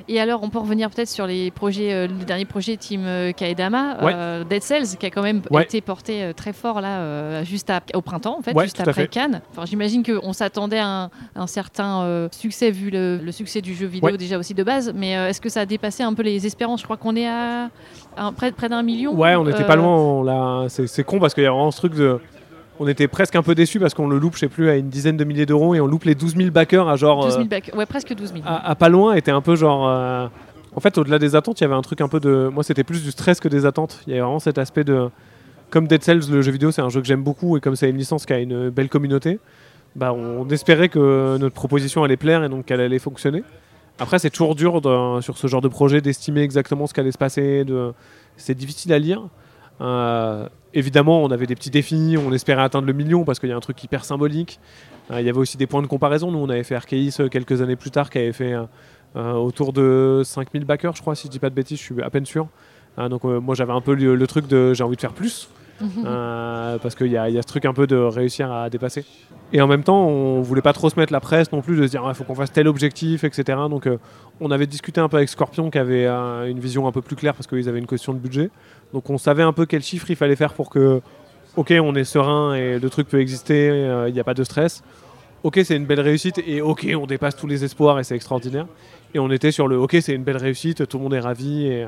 Et alors, on peut revenir peut-être sur les projets, euh, le dernier projet Team euh, Kaedama, Ouais. euh, Dead Cells, qui a quand même Ouais. été porté euh, très fort là, juste à- au printemps, en fait, Ouais, juste après fait. Cannes. Enfin, j'imagine qu'on s'attendait à un, un certain succès vu le, le succès du jeu vidéo déjà aussi de base, mais est-ce que ça a dépassé un peu les espérances? Je crois qu'on est à, à près, près d'un million. Ouais, on n'était pas loin. c'est con parce qu'il y a vraiment ce truc de. On était presque un peu déçus parce qu'on le loupe, je sais plus, à une dizaine de milliers d'euros et on loupe les 12 000 backers à genre. 12 000 euh, back- ouais, presque 12 000. à, à pas loin était un peu genre. euh, En fait, au-delà des attentes, il y avait un truc un peu de. Moi, c'était plus du stress que des attentes. Il y avait vraiment cet aspect de. Comme Dead Cells, le jeu vidéo, c'est un jeu que j'aime beaucoup et comme c'est une licence qui a une belle communauté, bah, on espérait que notre proposition allait plaire et donc qu'elle allait fonctionner. Après, c'est toujours dur de- sur ce genre de projet d'estimer exactement ce qu'allait se passer. De... C'est difficile à lire. Euh, évidemment, on avait des petits défis, on espérait atteindre le million parce qu'il y a un truc hyper symbolique. Euh, il y avait aussi des points de comparaison. Nous, on avait fait Arkeis euh, quelques années plus tard qui avait fait euh, autour de 5000 backers, je crois, si je dis pas de bêtises, je suis à peine sûr. Donc, moi, j'avais un peu le truc de j'ai envie de faire plus. Euh, parce qu'il y, a ce truc un peu de réussir à dépasser. Et en même temps, on voulait pas trop se mettre la presse non plus de se dire il faut qu'on fasse tel objectif, etc. Donc euh, on avait discuté un peu avec Scorpion qui avait euh, une vision un peu plus claire parce qu'ils avaient une question de budget. Donc on savait un peu quel chiffre il fallait faire pour que, ok, on est serein et le truc peut exister, il n'y a pas de stress. Ok, c'est une belle réussite et ok, on dépasse tous les espoirs et c'est extraordinaire. Et on était sur le ok, c'est une belle réussite, tout le monde est ravi. Et,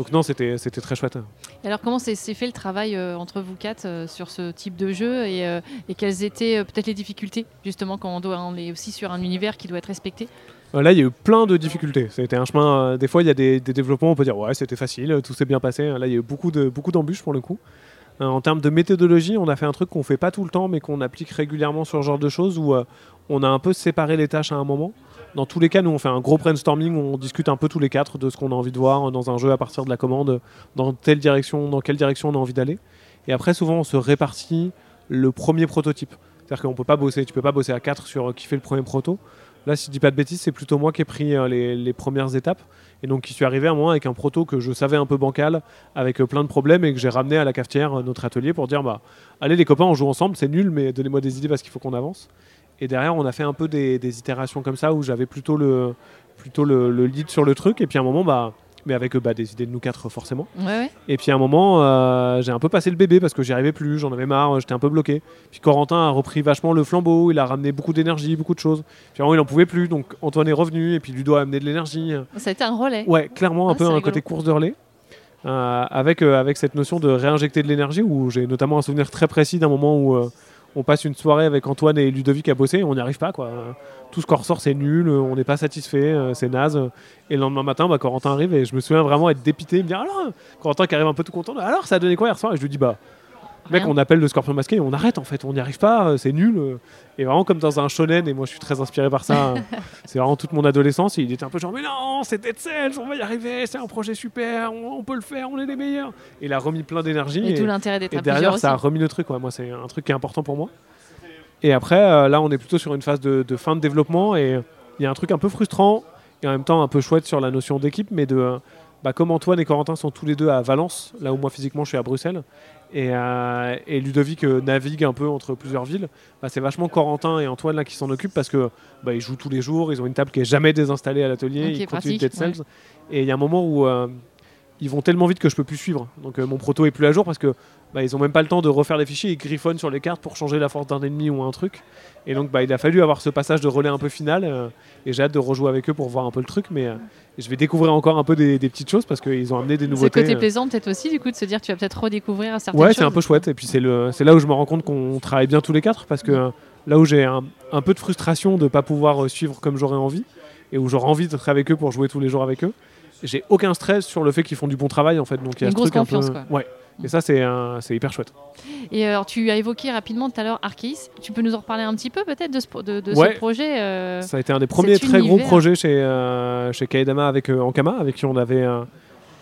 donc non, c'était c'était très chouette. Et alors, comment s'est fait le travail euh, entre vous quatre euh, sur ce type de jeu et, euh, et quelles étaient peut-être les difficultés, justement, quand on, doit, on est aussi sur un univers qui doit être respecté? Là, il y a eu plein de difficultés. Été un chemin. des fois, il y a des, des développements, on peut dire ouais, c'était facile, tout s'est bien passé. Là, il y a eu beaucoup de beaucoup d'embûches pour le coup. En termes de méthodologie, on a fait un truc qu'on fait pas tout le temps, mais qu'on applique régulièrement sur ce genre de choses où on a un peu séparé les tâches à un moment. Dans tous les cas, nous, on fait un gros brainstorming on discute un peu tous les quatre de ce qu'on a envie de voir dans un jeu à partir de la commande, dans telle direction, dans quelle direction on a envie d'aller. Et après, souvent, on se répartit le premier prototype. C'est-à-dire qu'on peut pas bosser, tu peux pas bosser à 4 sur euh, qui fait le premier proto. Là, si je dis pas de bêtises, c'est plutôt moi qui ai pris euh, les, premières étapes. Et donc, qui suis arrivé à un moment avec un proto que je savais un peu bancal, avec euh, plein de problèmes, et que j'ai ramené à la cafetière, euh, notre atelier, pour dire bah, allez, les copains, on joue ensemble, c'est nul, mais donnez-moi des idées parce qu'il faut qu'on avance. Et derrière, on a fait un peu des, des itérations comme ça, où j'avais plutôt, le, plutôt le, le lead sur le truc. Et puis à un moment, bah, mais avec bah, des idées de nous quatre, forcément. Ouais, ouais. Et puis à un moment, euh, j'ai un peu passé le bébé parce que j'y arrivais plus, j'en avais marre, j'étais un peu bloqué. Puis Corentin a repris vachement le flambeau, il a ramené beaucoup d'énergie, beaucoup de choses. Puis moment, il en pouvait plus, donc Antoine est revenu et puis Ludo a amené de l'énergie. Ça a été un relais. Ouais, clairement un Ah, peu un rigolo. côté course de relais. euh, avec, euh, avec cette notion de réinjecter de l'énergie où j'ai notamment un souvenir très précis d'un moment où on passe une soirée avec Antoine et Ludovic à bosser et on n'y arrive pas quoi. Tout ce qu'on ressort c'est nul, on n'est pas satisfait, euh, c'est naze. Et le lendemain matin, bah, Corentin arrive et je me souviens vraiment être dépité, me dire alors, euh, Corentin qui arrive un peu tout content, alors ça a donné quoi hier soir? Et je lui dis bah Mec, on appelle le scorpion masqué et on arrête en fait, on n'y arrive pas, euh, c'est nul. euh. Et vraiment comme dans un shonen, et moi je suis très inspiré par ça, euh, c'est vraiment toute mon adolescence. Et il était un peu genre, mais non, c'est Dead Cells, on va y arriver, c'est un projet super, on, on peut le faire, on est les meilleurs. Et il a remis plein d'énergie. Et Et, tout l'intérêt d'être et derrière, ça a remis le truc. ouais. Moi, c'est un truc qui est important pour moi. Et après, euh, là, on est plutôt sur une phase de, de fin de développement. Et il y a un truc un peu frustrant et en même temps un peu chouette sur la notion d'équipe, mais de. euh, bah, comme Antoine et Corentin sont tous les deux à Valence, là où moi physiquement je suis à Bruxelles, et, euh, et Ludovic euh, navigue un peu entre plusieurs villes, bah, c'est vachement Corentin et Antoine là qui s'en occupent parce que bah, ils jouent tous les jours, ils ont une table qui est jamais désinstallée à l'atelier, ils continuent Dead Cells. Et il y a un moment où euh, ils vont tellement vite que je peux plus suivre. Donc euh, mon proto est plus à jour parce que bah, ils ont même pas le temps de refaire les fichiers, ils griffonnent sur les cartes pour changer la force d'un ennemi ou un truc. Et donc bah, il a fallu avoir ce passage de relais un peu final euh, et j'ai hâte de rejouer avec eux pour voir un peu le truc. Mais euh, je vais découvrir encore un peu des, des petites choses parce qu'ils ont amené des C'est le nouveautés. côté euh. plaisant peut-être aussi du coup de se dire tu vas peut-être redécouvrir certaines Ouais, choses. c'est un peu chouette. Et puis c'est le, c'est là où je me rends compte qu'on travaille bien tous les quatre parce que là où j'ai un, un peu de frustration de pas pouvoir suivre comme j'aurais envie et où j'aurais envie d'être avec eux pour jouer tous les jours avec eux, j'ai aucun stress sur le fait qu'ils font du bon travail en fait. Donc il y a Une ce grosse truc un confiance, peu- quoi. Ouais. Et ça c'est hyper chouette. Et alors tu as évoqué rapidement tout à l'heure Arceis. Tu peux nous en reparler un petit peu peut-être de ce, pro- de, de Ouais. ce projet euh, Ça a été un des premiers très gros projets chez euh, chez Kaedama avec euh, Ankama, avec qui on avait. euh,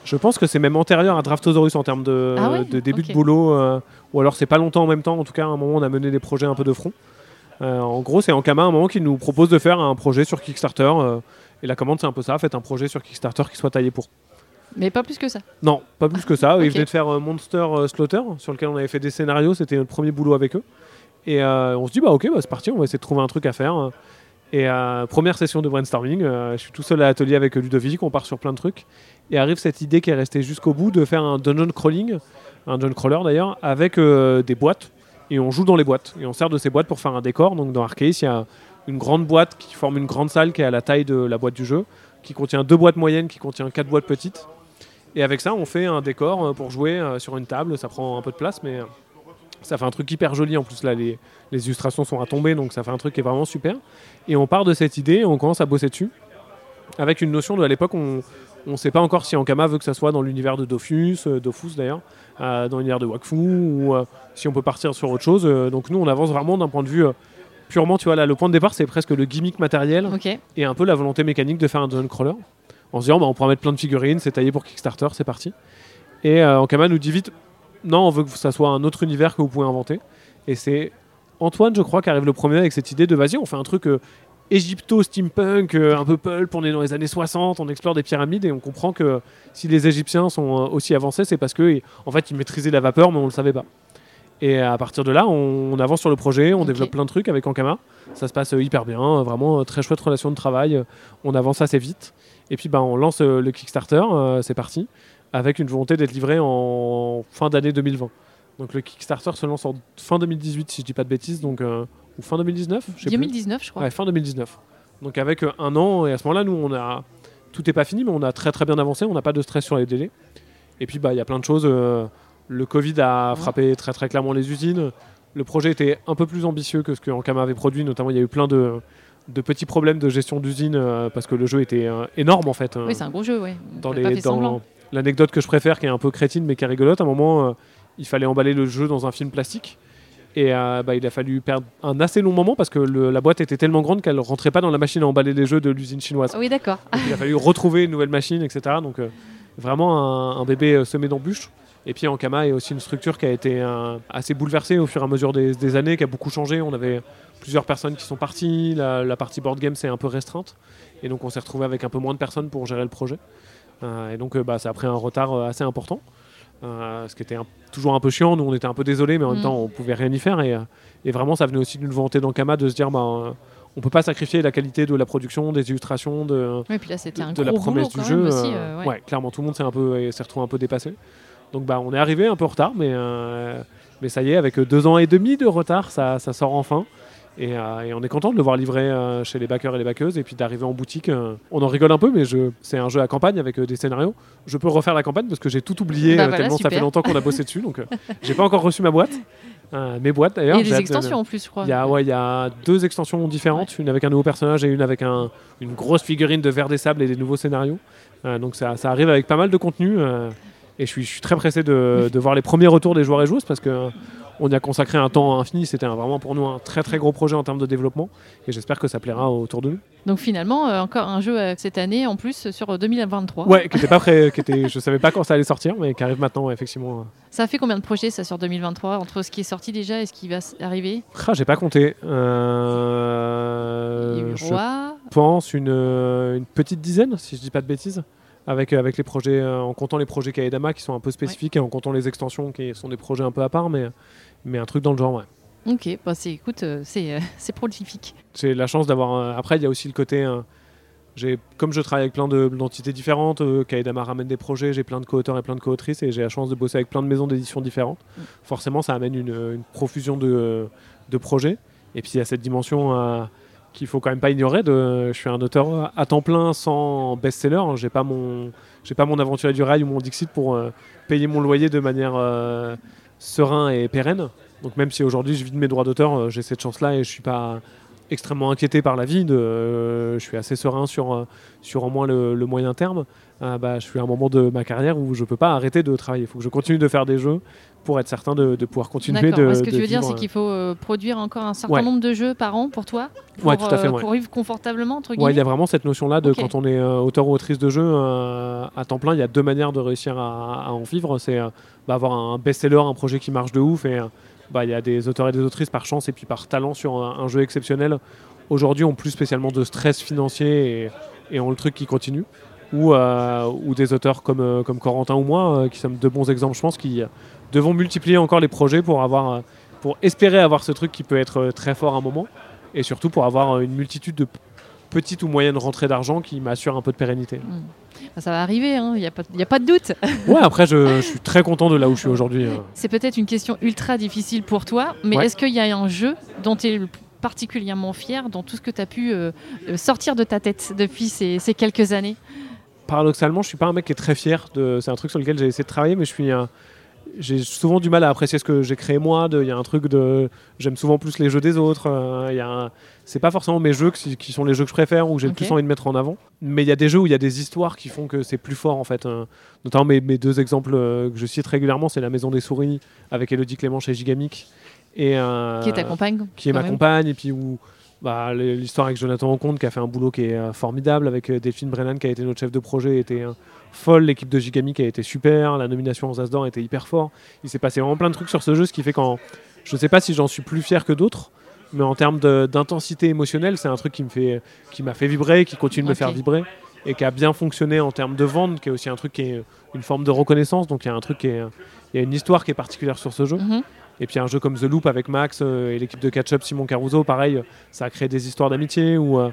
je pense que c'est même antérieur à Draftosaurus en termes de, Ah ouais de début de boulot, euh, ou alors c'est pas longtemps en même temps. En tout cas, à un moment, on a mené des projets un peu de front. Euh, en gros, c'est Ankama à un moment qui nous propose de faire un projet sur Kickstarter. Et la commande, c'est un peu ça. Faites un projet sur Kickstarter qui soit taillé pour. Mais pas plus que ça. Non, pas plus que ça. Ils Ok. venaient de faire euh, Monster euh, Slaughter, sur lequel on avait fait des scénarios. C'était notre premier boulot avec eux. Et euh, on se dit, bah ok, bah, c'est parti, on va essayer de trouver un truc à faire. Et euh, première session de brainstorming, je suis tout seul à l'atelier avec Ludovic, on part sur plein de trucs. Et arrive cette idée qui est restée jusqu'au bout de faire un dungeon crawling, un dungeon crawler d'ailleurs, avec des boîtes. Et on joue dans les boîtes. Et on sert de ces boîtes pour faire un décor. Donc dans Arceus, il y a une grande boîte qui forme une grande salle qui est à la taille de la boîte du jeu, qui contient deux boîtes moyennes, qui contient quatre boîtes petites. Et avec ça, on fait un décor euh, pour jouer euh, sur une table. Ça prend un peu de place, mais euh, ça fait un truc hyper joli. En plus, là, les, illustrations sont à tomber, donc ça fait un truc qui est vraiment super. Et on part de cette idée, on commence à bosser dessus. Avec une notion de, à l'époque, on ne sait pas encore si Ankama veut que ça soit dans l'univers de Dofus, euh, d'ailleurs, dans l'univers de Wakfu, ou si on peut partir sur autre chose. Donc nous, on avance vraiment d'un point de vue purement, tu vois, là, le point de départ, c'est presque le gimmick matériel et un peu la volonté mécanique de faire un dungeon crawler. En se disant, bah, on pourra mettre plein de figurines, c'est taillé pour Kickstarter, c'est parti. Et euh, Ankama nous dit vite, non, on veut que ça soit un autre univers que vous pouvez inventer. Et c'est Antoine, je crois, qui arrive le premier avec cette idée de vas-y, on fait un truc euh, égypto-steampunk, euh, un peu pulp, on est dans les années 60, on explore des pyramides et on comprend que si les Égyptiens sont aussi avancés, c'est parce que en fait, ils maîtrisaient la vapeur, mais on le savait pas. Et à partir de là, on, on avance sur le projet, on développe plein de trucs avec Ankama. Ça se passe euh, hyper bien, euh, vraiment euh, très chouette relation de travail. On avance assez vite. Et puis bah, on lance le Kickstarter, c'est parti, avec une volonté d'être livré en fin d'année 2020. Donc le Kickstarter se lance en fin 2018, si je dis pas de bêtises, donc, euh, ou fin 2019 je sais plus. 2019, je crois. Ouais, fin 2019. Donc avec euh, un an, et à ce moment-là, nous, on a tout n'est pas fini, mais on a très très bien avancé, on n'a pas de stress sur les délais. Et puis bah il y a plein de choses. euh, le Covid a frappé très très clairement les usines. Le projet était un peu plus ambitieux que ce que Ankama avait produit, notamment il y a eu plein de, de petits problèmes de gestion d'usine euh, parce que le jeu était euh, énorme en fait. euh, Oui, c'est un gros jeu, ouais. dans l'anecdote que je préfère qui est un peu crétine mais qui est rigolote à un moment il fallait emballer le jeu dans un film plastique et bah, il a fallu perdre un assez long moment parce que le- la boîte était tellement grande qu'elle rentrait pas dans la machine à emballer les jeux de l'usine chinoise oui, d'accord. Il a fallu retrouver une nouvelle machine etc donc vraiment un, un bébé semé d'embûches et puis Ankama est aussi une structure qui a été euh, assez bouleversée au fur et à mesure des, des années, qui a beaucoup changé. On avait plusieurs personnes qui sont parties, la, la partie board game s'est un peu restreinte, et donc on s'est retrouvé avec un peu moins de personnes pour gérer le projet. Euh, et donc euh, bah, ça a pris un retard assez important, euh, ce qui était un- toujours un peu chiant. Nous on était un peu désolés, mais en même Mm. temps on pouvait rien y faire. Et, et vraiment ça venait aussi d'une volonté d'Ankama de se dire bah, on peut pas sacrifier la qualité de la production, des illustrations, de, Oui, puis là, c'était un de la promesse du jeu. aussi. euh, ouais. ouais. clairement, tout le monde s'est un peu s'est retrouvé un peu dépassé. Donc bah, on est arrivé un peu en retard, mais euh, mais ça y est, avec deux ans et demi de retard, ça, ça sort enfin. Et, euh, et on est content de le voir livré euh, chez les backers et les backeuses, et puis d'arriver en boutique. euh, on en rigole un peu, mais je, c'est un jeu à campagne avec des scénarios. Je peux refaire la campagne parce que j'ai tout oublié Bah voilà, tellement ça fait longtemps qu'on a bossé dessus. Donc j'ai pas encore reçu ma boîte, mes boîtes d'ailleurs. Et j'ai les hâte de- extensions en plus, je crois. il y, a, ouais, il y a deux extensions différentes, une avec un nouveau personnage et une avec un, une grosse figurine de verre des sables et des nouveaux scénarios. Donc ça, ça arrive avec pas mal de contenu. Et je suis, je suis très pressé de, de voir les premiers retours des joueurs et joueuses parce que euh, on y a consacré un temps infini. C'était vraiment pour nous un très très gros projet en termes de développement. Et j'espère que ça plaira autour de nous. Donc finalement, euh, encore un jeu euh, cette année en plus sur euh, 2023. Ouais, qui était pas prêt, qui était, je savais pas quand ça allait sortir, mais qui arrive maintenant, ouais, effectivement. Ça a fait combien de projets ça sur 2023 entre ce qui est sorti déjà et ce qui va arriver? Ah, j'ai pas compté. Euh, Il y a eu je Roi. pense une, une petite dizaine, si je dis pas de bêtises, avec, euh, avec les projets, euh, en comptant les projets Kaedama qui sont un peu spécifiques et en comptant les extensions qui sont des projets un peu à part, mais, mais un truc dans le genre, ouais. Ok, bah c'est, écoute, euh, c'est, euh, c'est prolifique. J'ai la chance d'avoir. euh, après, il y a aussi le côté. j'ai, comme je travaille avec plein de- d'entités différentes, Kaedama ramène des projets, j'ai plein de co-auteurs et plein de co-autrices, et j'ai la chance de bosser avec plein de maisons d'édition différentes. Mm. Forcément, ça amène une, une profusion de, de projets. Et puis, il y a cette dimension qu'il faut quand même pas ignorer. De, je suis un auteur à temps plein sans best-seller. J'ai pas mon, j'ai pas mon aventure du rail ou mon Dixit pour euh, payer mon loyer de manière euh, serein et pérenne. Donc même si aujourd'hui je vis de mes droits d'auteur, euh, j'ai cette chance-là et je suis pas extrêmement inquiété par la vie. Euh, je suis assez serein sur, sur au moins le moyen terme. Euh, bah, je suis à un moment de ma carrière où je peux pas arrêter de travailler. Il faut que je continue de faire des jeux pour être certain de, de pouvoir continuer de. Ce que de tu veux dire, c'est qu'il faut euh, produire encore un certain Ouais. nombre de jeux par an pour toi pour, Ouais, tout à fait, euh, ouais. pour vivre confortablement, entre guillemets il y a vraiment cette notion-là de quand on est euh, auteur ou autrice de jeu à temps plein, il y a deux manières de réussir à, à en vivre. C'est bah, avoir un best-seller, un projet qui marche de ouf, et bah, il y a des auteurs et des autrices par chance et puis par talent sur un, un jeu exceptionnel. Aujourd'hui, ont plus spécialement de stress financier et, et ont le truc qui continue. Ou, euh, ou des auteurs comme, euh, comme Corentin ou moi, euh, qui sommes deux bons exemples, je pense, qui euh, devront multiplier encore les projets pour, avoir, pour espérer avoir ce truc qui peut être très fort à un moment, et surtout pour avoir une multitude de petite ou moyenne rentrée d'argent qui m'assure un peu de pérennité. Bah, Ça va arriver, il n'y a, pas- y a pas de doute. Ouais, après, je, je suis très content de là où je suis aujourd'hui. euh. C'est peut-être une question ultra difficile pour toi, mais Ouais. est-ce qu'il y a un jeu dont tu es particulièrement fier dans tout ce que tu as pu euh, sortir de ta tête depuis ces, ces quelques années? Paradoxalement, je suis pas un mec qui est très fier. De... C'est un truc sur lequel j'ai essayé de travailler, mais je suis. J'ai souvent du mal à apprécier ce que j'ai créé moi. de- Il y a un truc de. J'aime souvent plus les jeux des autres. euh, C'est pas forcément mes jeux qui, qui sont les jeux que je préfère ou que j'ai le plus envie de mettre en avant. Mais il y a des jeux où il y a des histoires qui font que c'est plus fort en fait. euh. Notamment mes, mes deux exemples euh, que je cite régulièrement, c'est La Maison des Souris avec Elodie Clément chez Gigamic Et, euh, Qui est ta compagne qui est ma même. compagne et puis où bah, l'histoire avec Jonathan Rencontre qui a fait un boulot qui est euh, formidable avec euh, Delphine Brennan qui a été notre chef de projet était euh, folle. L'équipe de Gigami qui a été super. La nomination aux As d'Or était hyper fort. Il s'est passé vraiment plein de trucs sur ce jeu ce qui fait qu'en je sais pas si j'en suis plus fier que d'autres mais en termes d'intensité émotionnelle c'est un truc qui me fait qui m'a fait vibrer qui continue de me faire vibrer et qui a bien fonctionné en termes de vente qui est aussi un truc qui est une forme de reconnaissance. Donc il y a un truc qui est il y a une histoire qui est particulière sur ce jeu. Mhm. Et puis un jeu comme The Loop avec Max euh, et l'équipe de Catch-Up Simon Caruso, pareil, ça a créé des histoires d'amitié ou euh,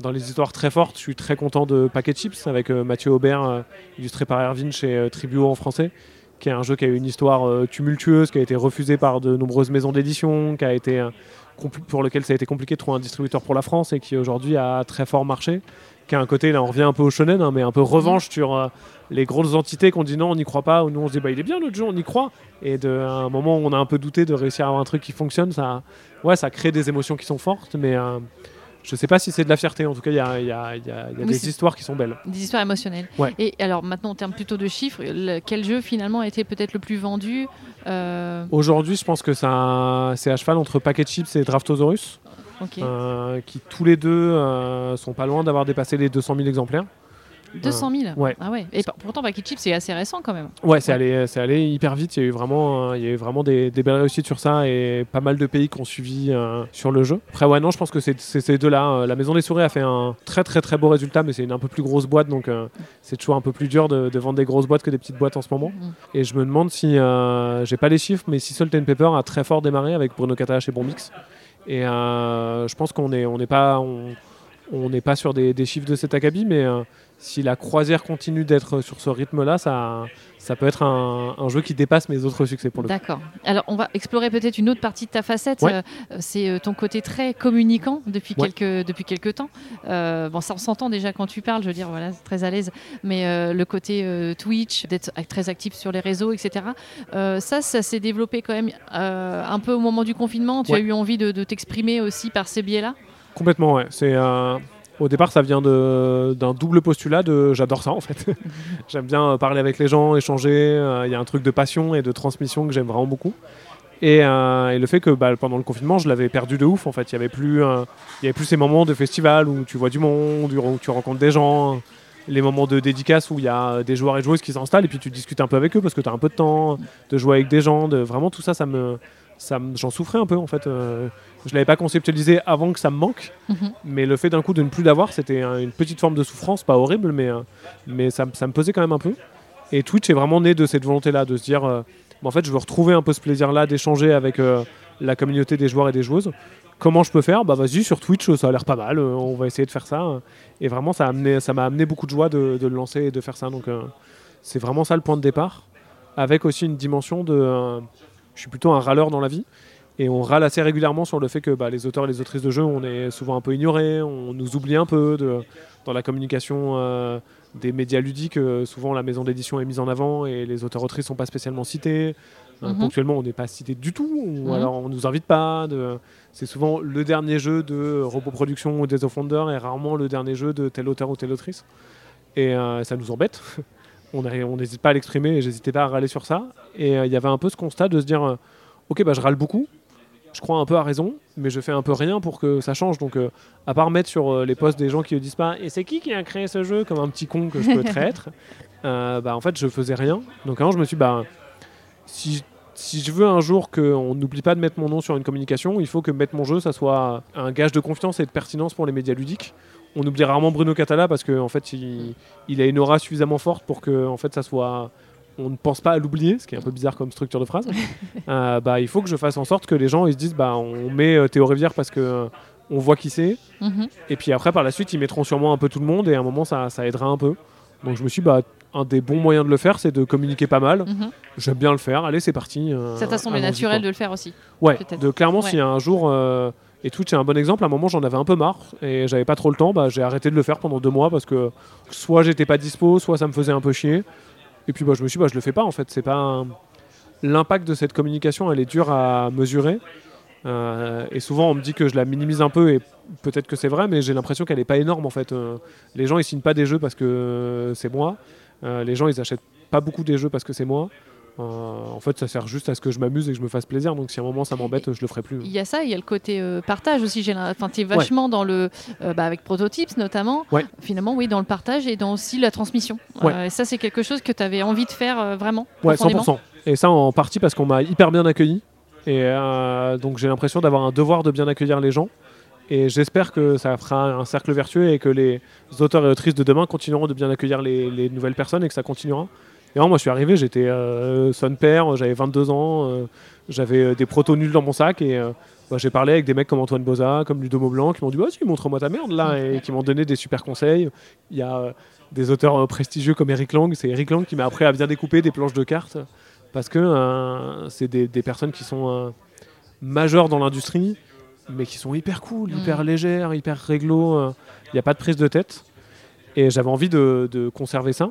dans les histoires très fortes, je suis très content de Packet Chips avec euh, Mathieu Aubert, illustré par Erwin chez Tribuo en français, qui est un jeu qui a eu une histoire tumultueuse, qui a été refusé par de nombreuses maisons d'édition, pour lequel ça a été compliqué de trouver un distributeur pour la France et qui aujourd'hui a très fort marché. Qui a un côté, là on revient un peu au shonen, hein, mais un peu revanche sur euh, les grosses entités qu'on dit non, on n'y croit pas, ou nous on se dit bah il est bien notre jeu, on y croit. Et de, à un moment où on a un peu douté de réussir à avoir un truc qui fonctionne, ça, ouais, ça crée des émotions qui sont fortes, mais euh, je sais pas si c'est de la fierté. En tout cas, il y a, il y a- il y a- il y a Oui, des histoires qui sont belles. Des histoires émotionnelles. Ouais. Et alors maintenant, en termes plutôt de chiffres, le- quel jeu finalement a été peut-être le plus vendu Euh, Aujourd'hui, je pense que c'est à cheval entre Packet Chips et Draftosaurus, Euh, qui tous les deux euh, sont pas loin d'avoir dépassé les 200 000 exemplaires. 200 000 ouais. Ah ouais. Et pourtant, Packet Chip, c'est assez récent quand même. Ouais, c'est allé, allé hyper vite. Il y a eu vraiment, euh, il y a eu vraiment des, des belles réussites sur ça et pas mal de pays qui ont suivi euh, sur le jeu. Après, ouais, non, je pense que c'est ces deux-là. Euh, La Maison des Souris a fait un très très très beau résultat, mais c'est une un peu plus grosse boîte, donc euh, c'est toujours un peu plus dur de, de vendre des grosses boîtes que des petites boîtes en ce moment. Mm. Et je me demande si, euh, j'ai pas les chiffres, mais si Salt and Pepper a très fort démarré avec Bruno Catala chez Bombix. Et euh, je pense qu'on est, on n'est pas, sur des, des chiffres de cet acabit, mais euh, si la croisière continue d'être sur ce rythme-là, ça, ça peut être un, un jeu qui dépasse mes autres succès pour le. D'accord. Alors, on va explorer peut-être une autre partie de ta facette. Ouais. Euh, c'est euh, ton côté très communicant depuis, Ouais. quelques, depuis quelques temps. Euh, bon, ça, on s'entend déjà quand tu parles, je veux dire, voilà, très à l'aise. Mais euh, le côté Twitch, d'être très actif sur les réseaux, etc. ça, ça s'est développé quand même un peu au moment du confinement. Tu Ouais. as eu envie de, de t'exprimer aussi par ces biais-là? Complètement, ouais. C'est au départ, ça vient d'un double postulat j'adore ça en fait. j'aime bien euh, parler avec les gens, échanger. euh, Il y a un truc de passion et de transmission que j'aime vraiment beaucoup. Et, euh, le fait que bah, pendant le confinement, je l'avais perdu de ouf. En fait, il y avait plus, avait plus ces moments de festival où tu vois du monde, où tu rencontres des gens. Les moments de dédicace où il y a des joueurs et joueuses qui s'installent et puis tu discutes un peu avec eux parce que tu as un peu de temps de jouer avec des gens. Vraiment, tout ça, ça me- j'en souffrais un peu en fait. euh, je l'avais pas conceptualisé avant que ça me manque. Mhm. Mais le fait d'un coup de ne plus l'avoir, c'était un- une petite forme de souffrance, pas horrible, mais, euh, mais ça, ça me pesait quand même un peu. Et Twitch est vraiment né de cette volonté-là, de se dire, euh, en fait, je veux retrouver un peu ce plaisir-là d'échanger avec euh, la communauté des joueurs et des joueuses. Comment je peux faire? Bah vas-y, sur Twitch, ça a l'air pas mal, on va essayer de faire ça. Et vraiment, ça a amené- ça m'a amené, beaucoup de joie de, de le lancer et de faire ça. Donc c'est vraiment ça le point de départ, avec aussi une dimension de... je suis plutôt un râleur dans la vie. Et on râle assez régulièrement sur le fait que bah, les auteurs et les autrices de jeux, on est souvent un peu ignorés, on nous oublie un peu de, dans la communication euh, des médias ludiques. euh, souvent, la maison d'édition est mise en avant et les auteurs-autrices sont pas spécialement cités. Euh, Mhm. Ponctuellement, on n'est pas cité du tout, ou Mhm. alors on nous invite pas. De... C'est souvent le dernier jeu de Robot Production ou des of Wonder et rarement le dernier jeu de tel auteur ou telle autrice. Et euh, ça nous embête. on n'hésite pas à l'exprimer et j'hésitais pas à râler sur ça. Et euh, il y avait un peu ce constat de se dire euh, Ok, bah, je râle beaucoup, je crois un peu à raison, mais je fais un peu rien pour que ça change. Donc, euh, à part mettre sur euh, les posts des gens qui ne disent pas Et c'est qui qui a créé ce jeu comme un petit con que je peux très être euh, bah, En fait, je faisais rien. Donc, jour, je me suis dit bah, si, si je veux un jour qu'on n'oublie pas de mettre mon nom sur une communication, il faut que mettre mon jeu, ça soit un gage de confiance et de pertinence pour les médias ludiques. On oublie rarement Bruno Catala parce qu'en en fait, il, il a une aura suffisamment forte pour que en fait, ça soit. On ne pense pas à l'oublier, ce qui est un peu bizarre comme structure de phrase. Euh, bah, il faut que je fasse en sorte que les gens ils se disent bah, on met euh, Théo Rivière parce que euh, on voit qui c'est. Mhm. Et puis après, par la suite, ils mettront sûrement un peu tout le monde et à un moment, ça, ça aidera un peu. Donc je me suis dit, bah, un des bons moyens de le faire, c'est de communiquer pas mal. Mhm. J'aime bien le faire. Allez, c'est parti. euh, Ça t'a semblé naturel quoi. de le faire aussi. Ouais, de clairement, Ouais. s'il y a un jour, et Twitch est un bon exemple, à un moment j'en avais un peu marre et j'avais pas trop le temps, bah, j'ai arrêté de le faire pendant deux mois parce que soit j'étais pas dispo, soit ça me faisait un peu chier. Et puis bah, je me suis dit, bah, je le fais pas en fait. C'est pas L'impact de cette communication, elle est dure à mesurer. Euh, et souvent on me dit que je la minimise un peu et peut-être que c'est vrai, mais j'ai l'impression qu'elle est pas énorme en fait. Euh, les gens ils signent pas des jeux parce que c'est moi. Euh, les gens ils achètent pas beaucoup des jeux parce que c'est moi. Euh, en fait, ça sert juste à ce que je m'amuse et que je me fasse plaisir. Donc, si à un moment ça m'embête, je le ferai plus. Il y a ça, il y a le côté euh, partage aussi. Enfin, tu es vachement dans le. euh, bah, avec Prototypes notamment. Ouais. Finalement, oui, dans le partage et dans aussi la transmission. Ouais. Et ça, c'est quelque chose que tu avais envie de faire vraiment. Ouais, profondément. 100%. Et ça en partie parce qu'on m'a hyper bien accueilli. Et euh, donc j'ai l'impression d'avoir un devoir de bien accueillir les gens. Et j'espère que ça fera un cercle vertueux et que les auteurs et autrices de demain continueront de bien accueillir les, les nouvelles personnes et que ça continuera. Et moi je suis arrivé, j'étais euh, son père, j'avais 22 ans, euh, j'avais euh, des protos nuls dans mon sac et euh, bah, j'ai parlé avec des mecs comme Antoine Boza, comme Ludo Maublanc qui m'ont dit Vas-y, montre-moi ta merde là et qui m'ont donné des super conseils. Il y a des auteurs prestigieux comme Eric Lang, c'est Eric Lang qui m'a appris à bien découper des planches de cartes parce que c'est des, des personnes qui sont majeures dans l'industrie, mais qui sont hyper cool, Mm. hyper légères, hyper réglo. Il n'y a pas de prise de tête. Et j'avais envie de, de conserver ça.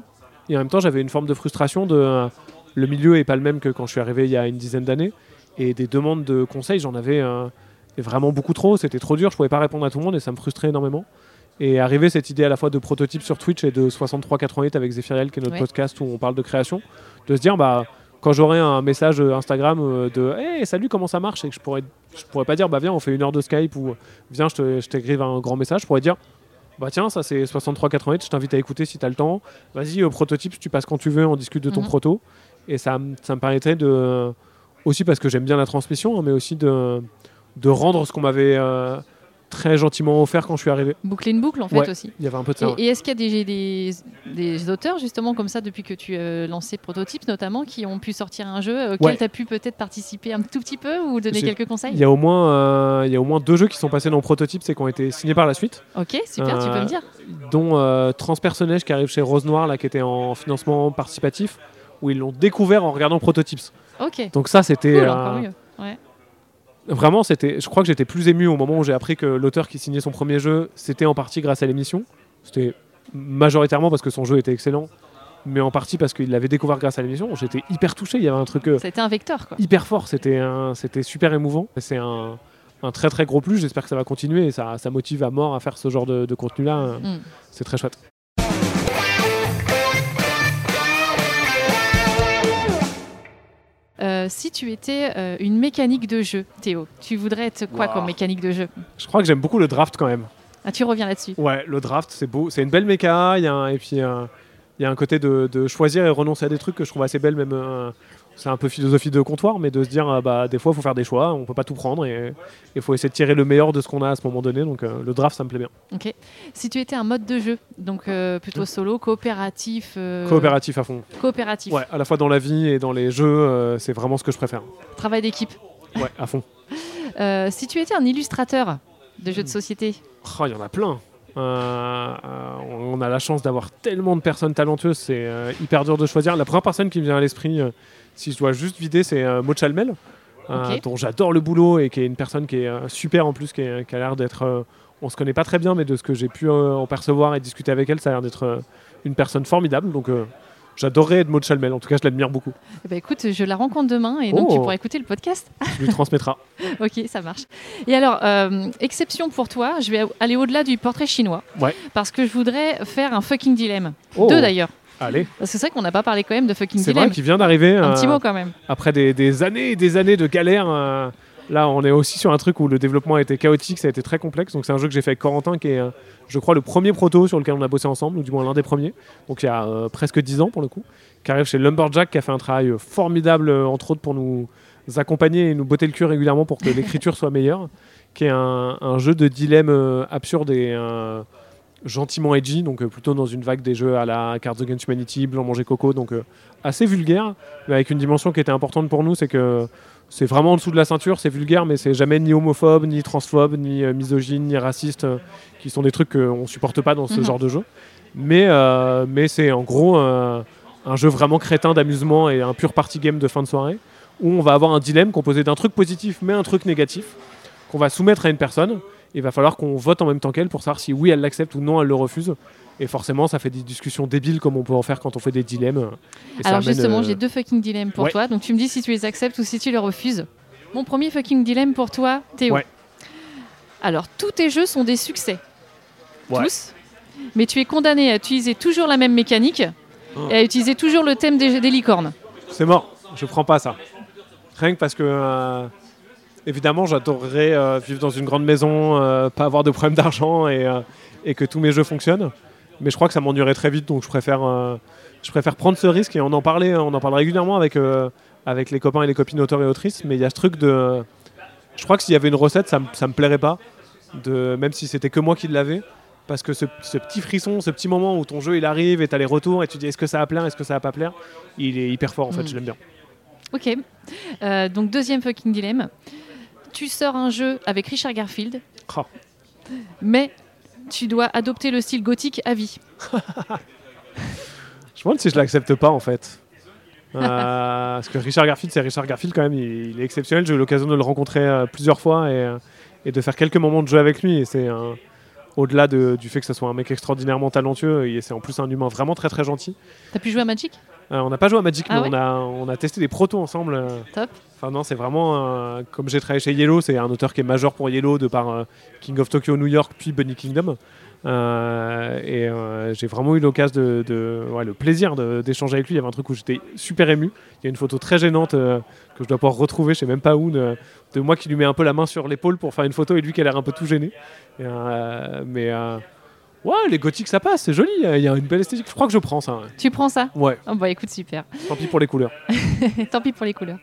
Et en même temps, j'avais une forme de frustration de. le milieu est pas le même que quand je suis arrivé il y a une dizaine d'années. Et des demandes de conseils, j'en avais euh, vraiment beaucoup trop. C'était trop dur, je pouvais pas répondre à tout le monde et ça me frustrait énormément. Et arrivé cette idée à la fois de prototype sur Twitch et de 6388 avec Zephyriel, qui est notre Ouais. podcast où on parle de création, de se dire, bah, quand j'aurai un message Instagram euh, de Hey, salut, comment ça marche? Et que je pourrais, je pourrais pas dire, bah, viens, on fait une heure de Skype ou viens, je t'écrive un grand message. Je pourrais dire, bah, tiens, ça c'est 6388, je t'invite à écouter si tu as le temps. Vas-y, euh, prototype, tu passes quand tu veux, on discute de ton Mhm. proto. Et ça, me permettrait de. Aussi parce que j'aime bien la transmission, hein, mais aussi de, de rendre ce qu'on m'avait euh, très gentiment offert quand je suis arrivé. Boucler une boucle, en fait, Ouais. aussi. Il y avait un peu de ça. ouais. Et, est-ce qu'il y a des, des, des auteurs, justement, comme ça, depuis que tu as lancé Prototypes, notamment, qui ont pu sortir un jeu euh, auquel Ouais. tu as pu peut-être participer un tout petit peu ou donner quelques conseils? Il y, a au moins, euh, il y a au moins deux jeux qui sont passés dans Prototype et qui ont été signés par la suite, Ok, super, tu peux Euh, me dire. dont euh, Transpersonnage qui arrive chez Rose Noire, là, qui était en financement participatif, où ils l'ont découvert en regardant Prototypes. Ok, Donc ça, c'était cool, euh, encore mieux. Ouais. Vraiment, c'était. Je crois que j'étais plus ému au moment où j'ai appris que l'auteur qui signait son premier jeu, c'était en partie grâce à l'émission. C'était majoritairement parce que son jeu était excellent, mais en partie parce qu'il l'avait découvert grâce à l'émission. J'étais hyper touché. Il y avait un truc euh, a été un vecteur, quoi. hyper fort. C'était un- c'était super émouvant. C'est un, un très très gros plus. J'espère que ça va continuer et ça, ça motive à mort à faire ce genre de, de contenu-là. Mm. C'est très chouette. Euh, si tu étais euh, une mécanique de jeu, Théo, tu voudrais être quoi Wow. comme mécanique de jeu? Je crois que j'aime beaucoup le draft quand même. ah, Tu reviens là-dessus. Ouais, le draft, c'est beau. C'est une belle méca. Il y a un- et puis euh, il y a un côté de, de choisir et renoncer à des trucs que je trouve assez belle, même. euh, c'est un peu philosophie de comptoir, mais de se dire, euh, bah, des fois, il faut faire des choix. On peut pas tout prendre et il faut essayer de tirer le meilleur de ce qu'on a à ce moment donné. Donc euh, le draft, ça me plaît bien. Ok. Si tu étais un mode de jeu, donc euh, plutôt solo, coopératif. euh, Coopératif à fond. Coopératif. Ouais, à la fois dans la vie et dans les jeux, c'est vraiment ce que je préfère. Travail d'équipe. Ouais, à fond. Si tu étais un illustrateur de jeux de société, Oh, il y en a plein. Euh, euh, on a la chance d'avoir tellement de personnes talentueuses, c'est euh, hyper dur de choisir. La première personne qui me vient à l'esprit, si je dois juste vider, c'est euh, Maud Chalmel, euh, Ok. dont j'adore le boulot et qui est une personne qui est euh, super en plus, qui, est- qui a l'air d'être. on se connaît pas très bien, mais de ce que j'ai pu en percevoir et discuter avec elle, ça a l'air d'être une personne formidable. Donc j'adorerais Maud Chalmel. En tout cas, je l'admire beaucoup. eh ben, écoute, je la rencontre demain et donc Oh. tu pourras écouter le podcast. Je lui transmettrai. ok, ça marche. Et alors, euh, exception pour toi, je vais aller au-delà du portrait chinois. Ouais. Parce que je voudrais faire un fucking dilemme. Oh. Deux d'ailleurs. Allez, c'est vrai qu'on n'a pas parlé quand même de fucking c'est vrai qu'il vient d'arriver. Un euh, petit mot quand même. après des, des années et des années de galère, euh, là on est aussi sur un truc où le développement a été chaotique, ça a été très complexe. Donc c'est un jeu que j'ai fait avec Corentin qui est, euh, je crois, le premier proto sur lequel on a bossé ensemble, ou du moins l'un des premiers. Donc il y a euh, presque 10 ans pour le coup. Qui arrive chez Lumberjack, qui a fait un travail euh, formidable, euh, entre autres pour nous accompagner et nous botter le cul régulièrement pour que l'écriture soit meilleure. Qui est un, un jeu de dilemme euh, absurde et euh, gentiment edgy, donc euh, plutôt dans une vague des jeux à la Cards Against Humanity, Blanc Manger Coco, donc euh, assez vulgaire, mais avec une dimension qui était importante pour nous, c'est que c'est vraiment en dessous de la ceinture, c'est vulgaire, mais c'est jamais ni homophobe, ni transphobe, ni euh, misogyne, ni raciste, qui sont des trucs qu'on supporte pas dans ce Mhm. genre de jeu. Mais, euh, mais c'est en gros euh, un jeu vraiment crétin d'amusement et un pur party game de fin de soirée, où on va avoir un dilemme composé d'un truc positif, mais un truc négatif, qu'on va soumettre à une personne. Il va falloir qu'on vote en même temps qu'elle pour savoir si oui elle l'accepte ou non elle le refuse. Et forcément, ça fait des discussions débiles comme on peut en faire quand on fait des dilemmes. Et Alors justement, euh, j'ai deux fucking dilemmes pour ouais. toi. Donc tu me dis si tu les acceptes ou si tu les refuses. Mon premier fucking dilemme pour toi, Théo. Ouais. Alors tous tes jeux sont des succès. Ouais. Tous. Mais tu es condamné à utiliser toujours la même mécanique Oh. et à utiliser toujours le thème des, des licornes. C'est mort. Je prends pas ça. Rien que parce que, euh, évidemment, j'adorerais euh, vivre dans une grande maison, euh, pas avoir de problème d'argent et, euh, et que tous mes jeux fonctionnent. Mais je crois que ça m'ennuierait très vite, donc je préfère, je préfère prendre ce risque et on en parlait, on en parle régulièrement avec, avec les copains et les copines auteurs et autrices. Mais il y a ce truc de, je crois que s'il y avait une recette, ça, me- ça me plairait pas, de, même si c'était que moi qui l'avais. Parce que ce, ce petit frisson, ce petit moment où ton jeu il arrive et t'as les retours et tu dis est-ce que ça va plaire, est-ce que ça va pas plaire, il est hyper fort en fait, Mm. je l'aime bien. Ok. Donc deuxième fucking dilemme. Tu sors un jeu avec Richard Garfield, Oh. mais tu dois adopter le style gothique à vie. Je me demande si je l'accepte pas en fait. Euh, parce que Richard Garfield, c'est Richard Garfield quand même, il, il est exceptionnel. J'ai eu l'occasion de le rencontrer euh, plusieurs fois et, euh, et de faire quelques moments de jeu avec lui. Et c'est au-delà de- du fait que ce soit un mec extraordinairement talentueux, et c'est en plus un humain vraiment très très gentil. T'as pu jouer à Magic? On n'a pas joué à Magic, Ah mais ouais on, a, on a testé des protos ensemble. euh. Top. Enfin non, c'est vraiment euh, comme j'ai travaillé chez Yellow, c'est un auteur qui est majeur pour Yellow de par euh, King of Tokyo New York puis Bunny Kingdom. Euh, et euh, j'ai vraiment eu l'occasion de, de- ouais, le plaisir d'échanger avec lui. Il y avait un truc où j'étais super ému. Il y a une photo très gênante euh, que je dois pouvoir retrouver, je sais même pas où, de, de moi qui lui mets un peu la main sur l'épaule pour faire une photo et lui qui a l'air un peu tout gêné. Et, euh, mais euh, ouais, les gothiques ça passe, c'est joli. Il y a une belle esthétique. Je crois que je prends ça. Tu prends ça Ouais, Oh bah écoute, super. tant pis pour les couleurs. Tant pis pour les couleurs.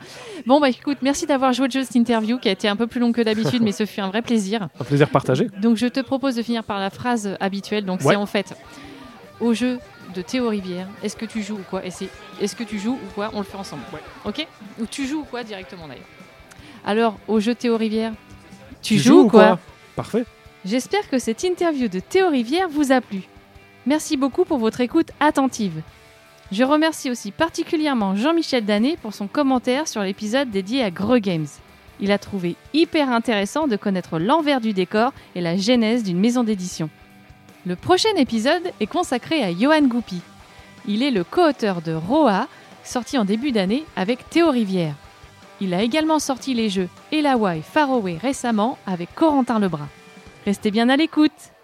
Bon bah écoute, merci d'avoir joué le jeu cette interview qui a été un peu plus longue que d'habitude, mais ce fut un vrai plaisir. Un plaisir partagé. Donc je te propose de finir par la phrase habituelle. Donc Ouais. c'est en fait au jeu de Théo Rivière. Est-ce que tu joues ou quoi? Et c'est est-ce que tu joues ou quoi? On le fait ensemble. Ouais. Ok? Ou tu joues ou quoi directement d'ailleurs? Alors au jeu Théo Rivière, tu, Tu joues, joues ou ou quoi, quoi? Parfait. J'espère que cette interview de Théo Rivière vous a plu. Merci beaucoup pour votre écoute attentive. Je remercie aussi particulièrement Jean-Michel Danet pour son commentaire sur l'épisode dédié à Greux Games. Il a trouvé hyper intéressant de connaître l'envers du décor et la genèse d'une maison d'édition. Le prochain épisode est consacré à Johan Goupy. Il est le co-auteur de Roa, sorti en début d'année avec Théo Rivière. Il a également sorti les jeux Elawai Faroé récemment avec Corentin Lebras. Restez bien à l'écoute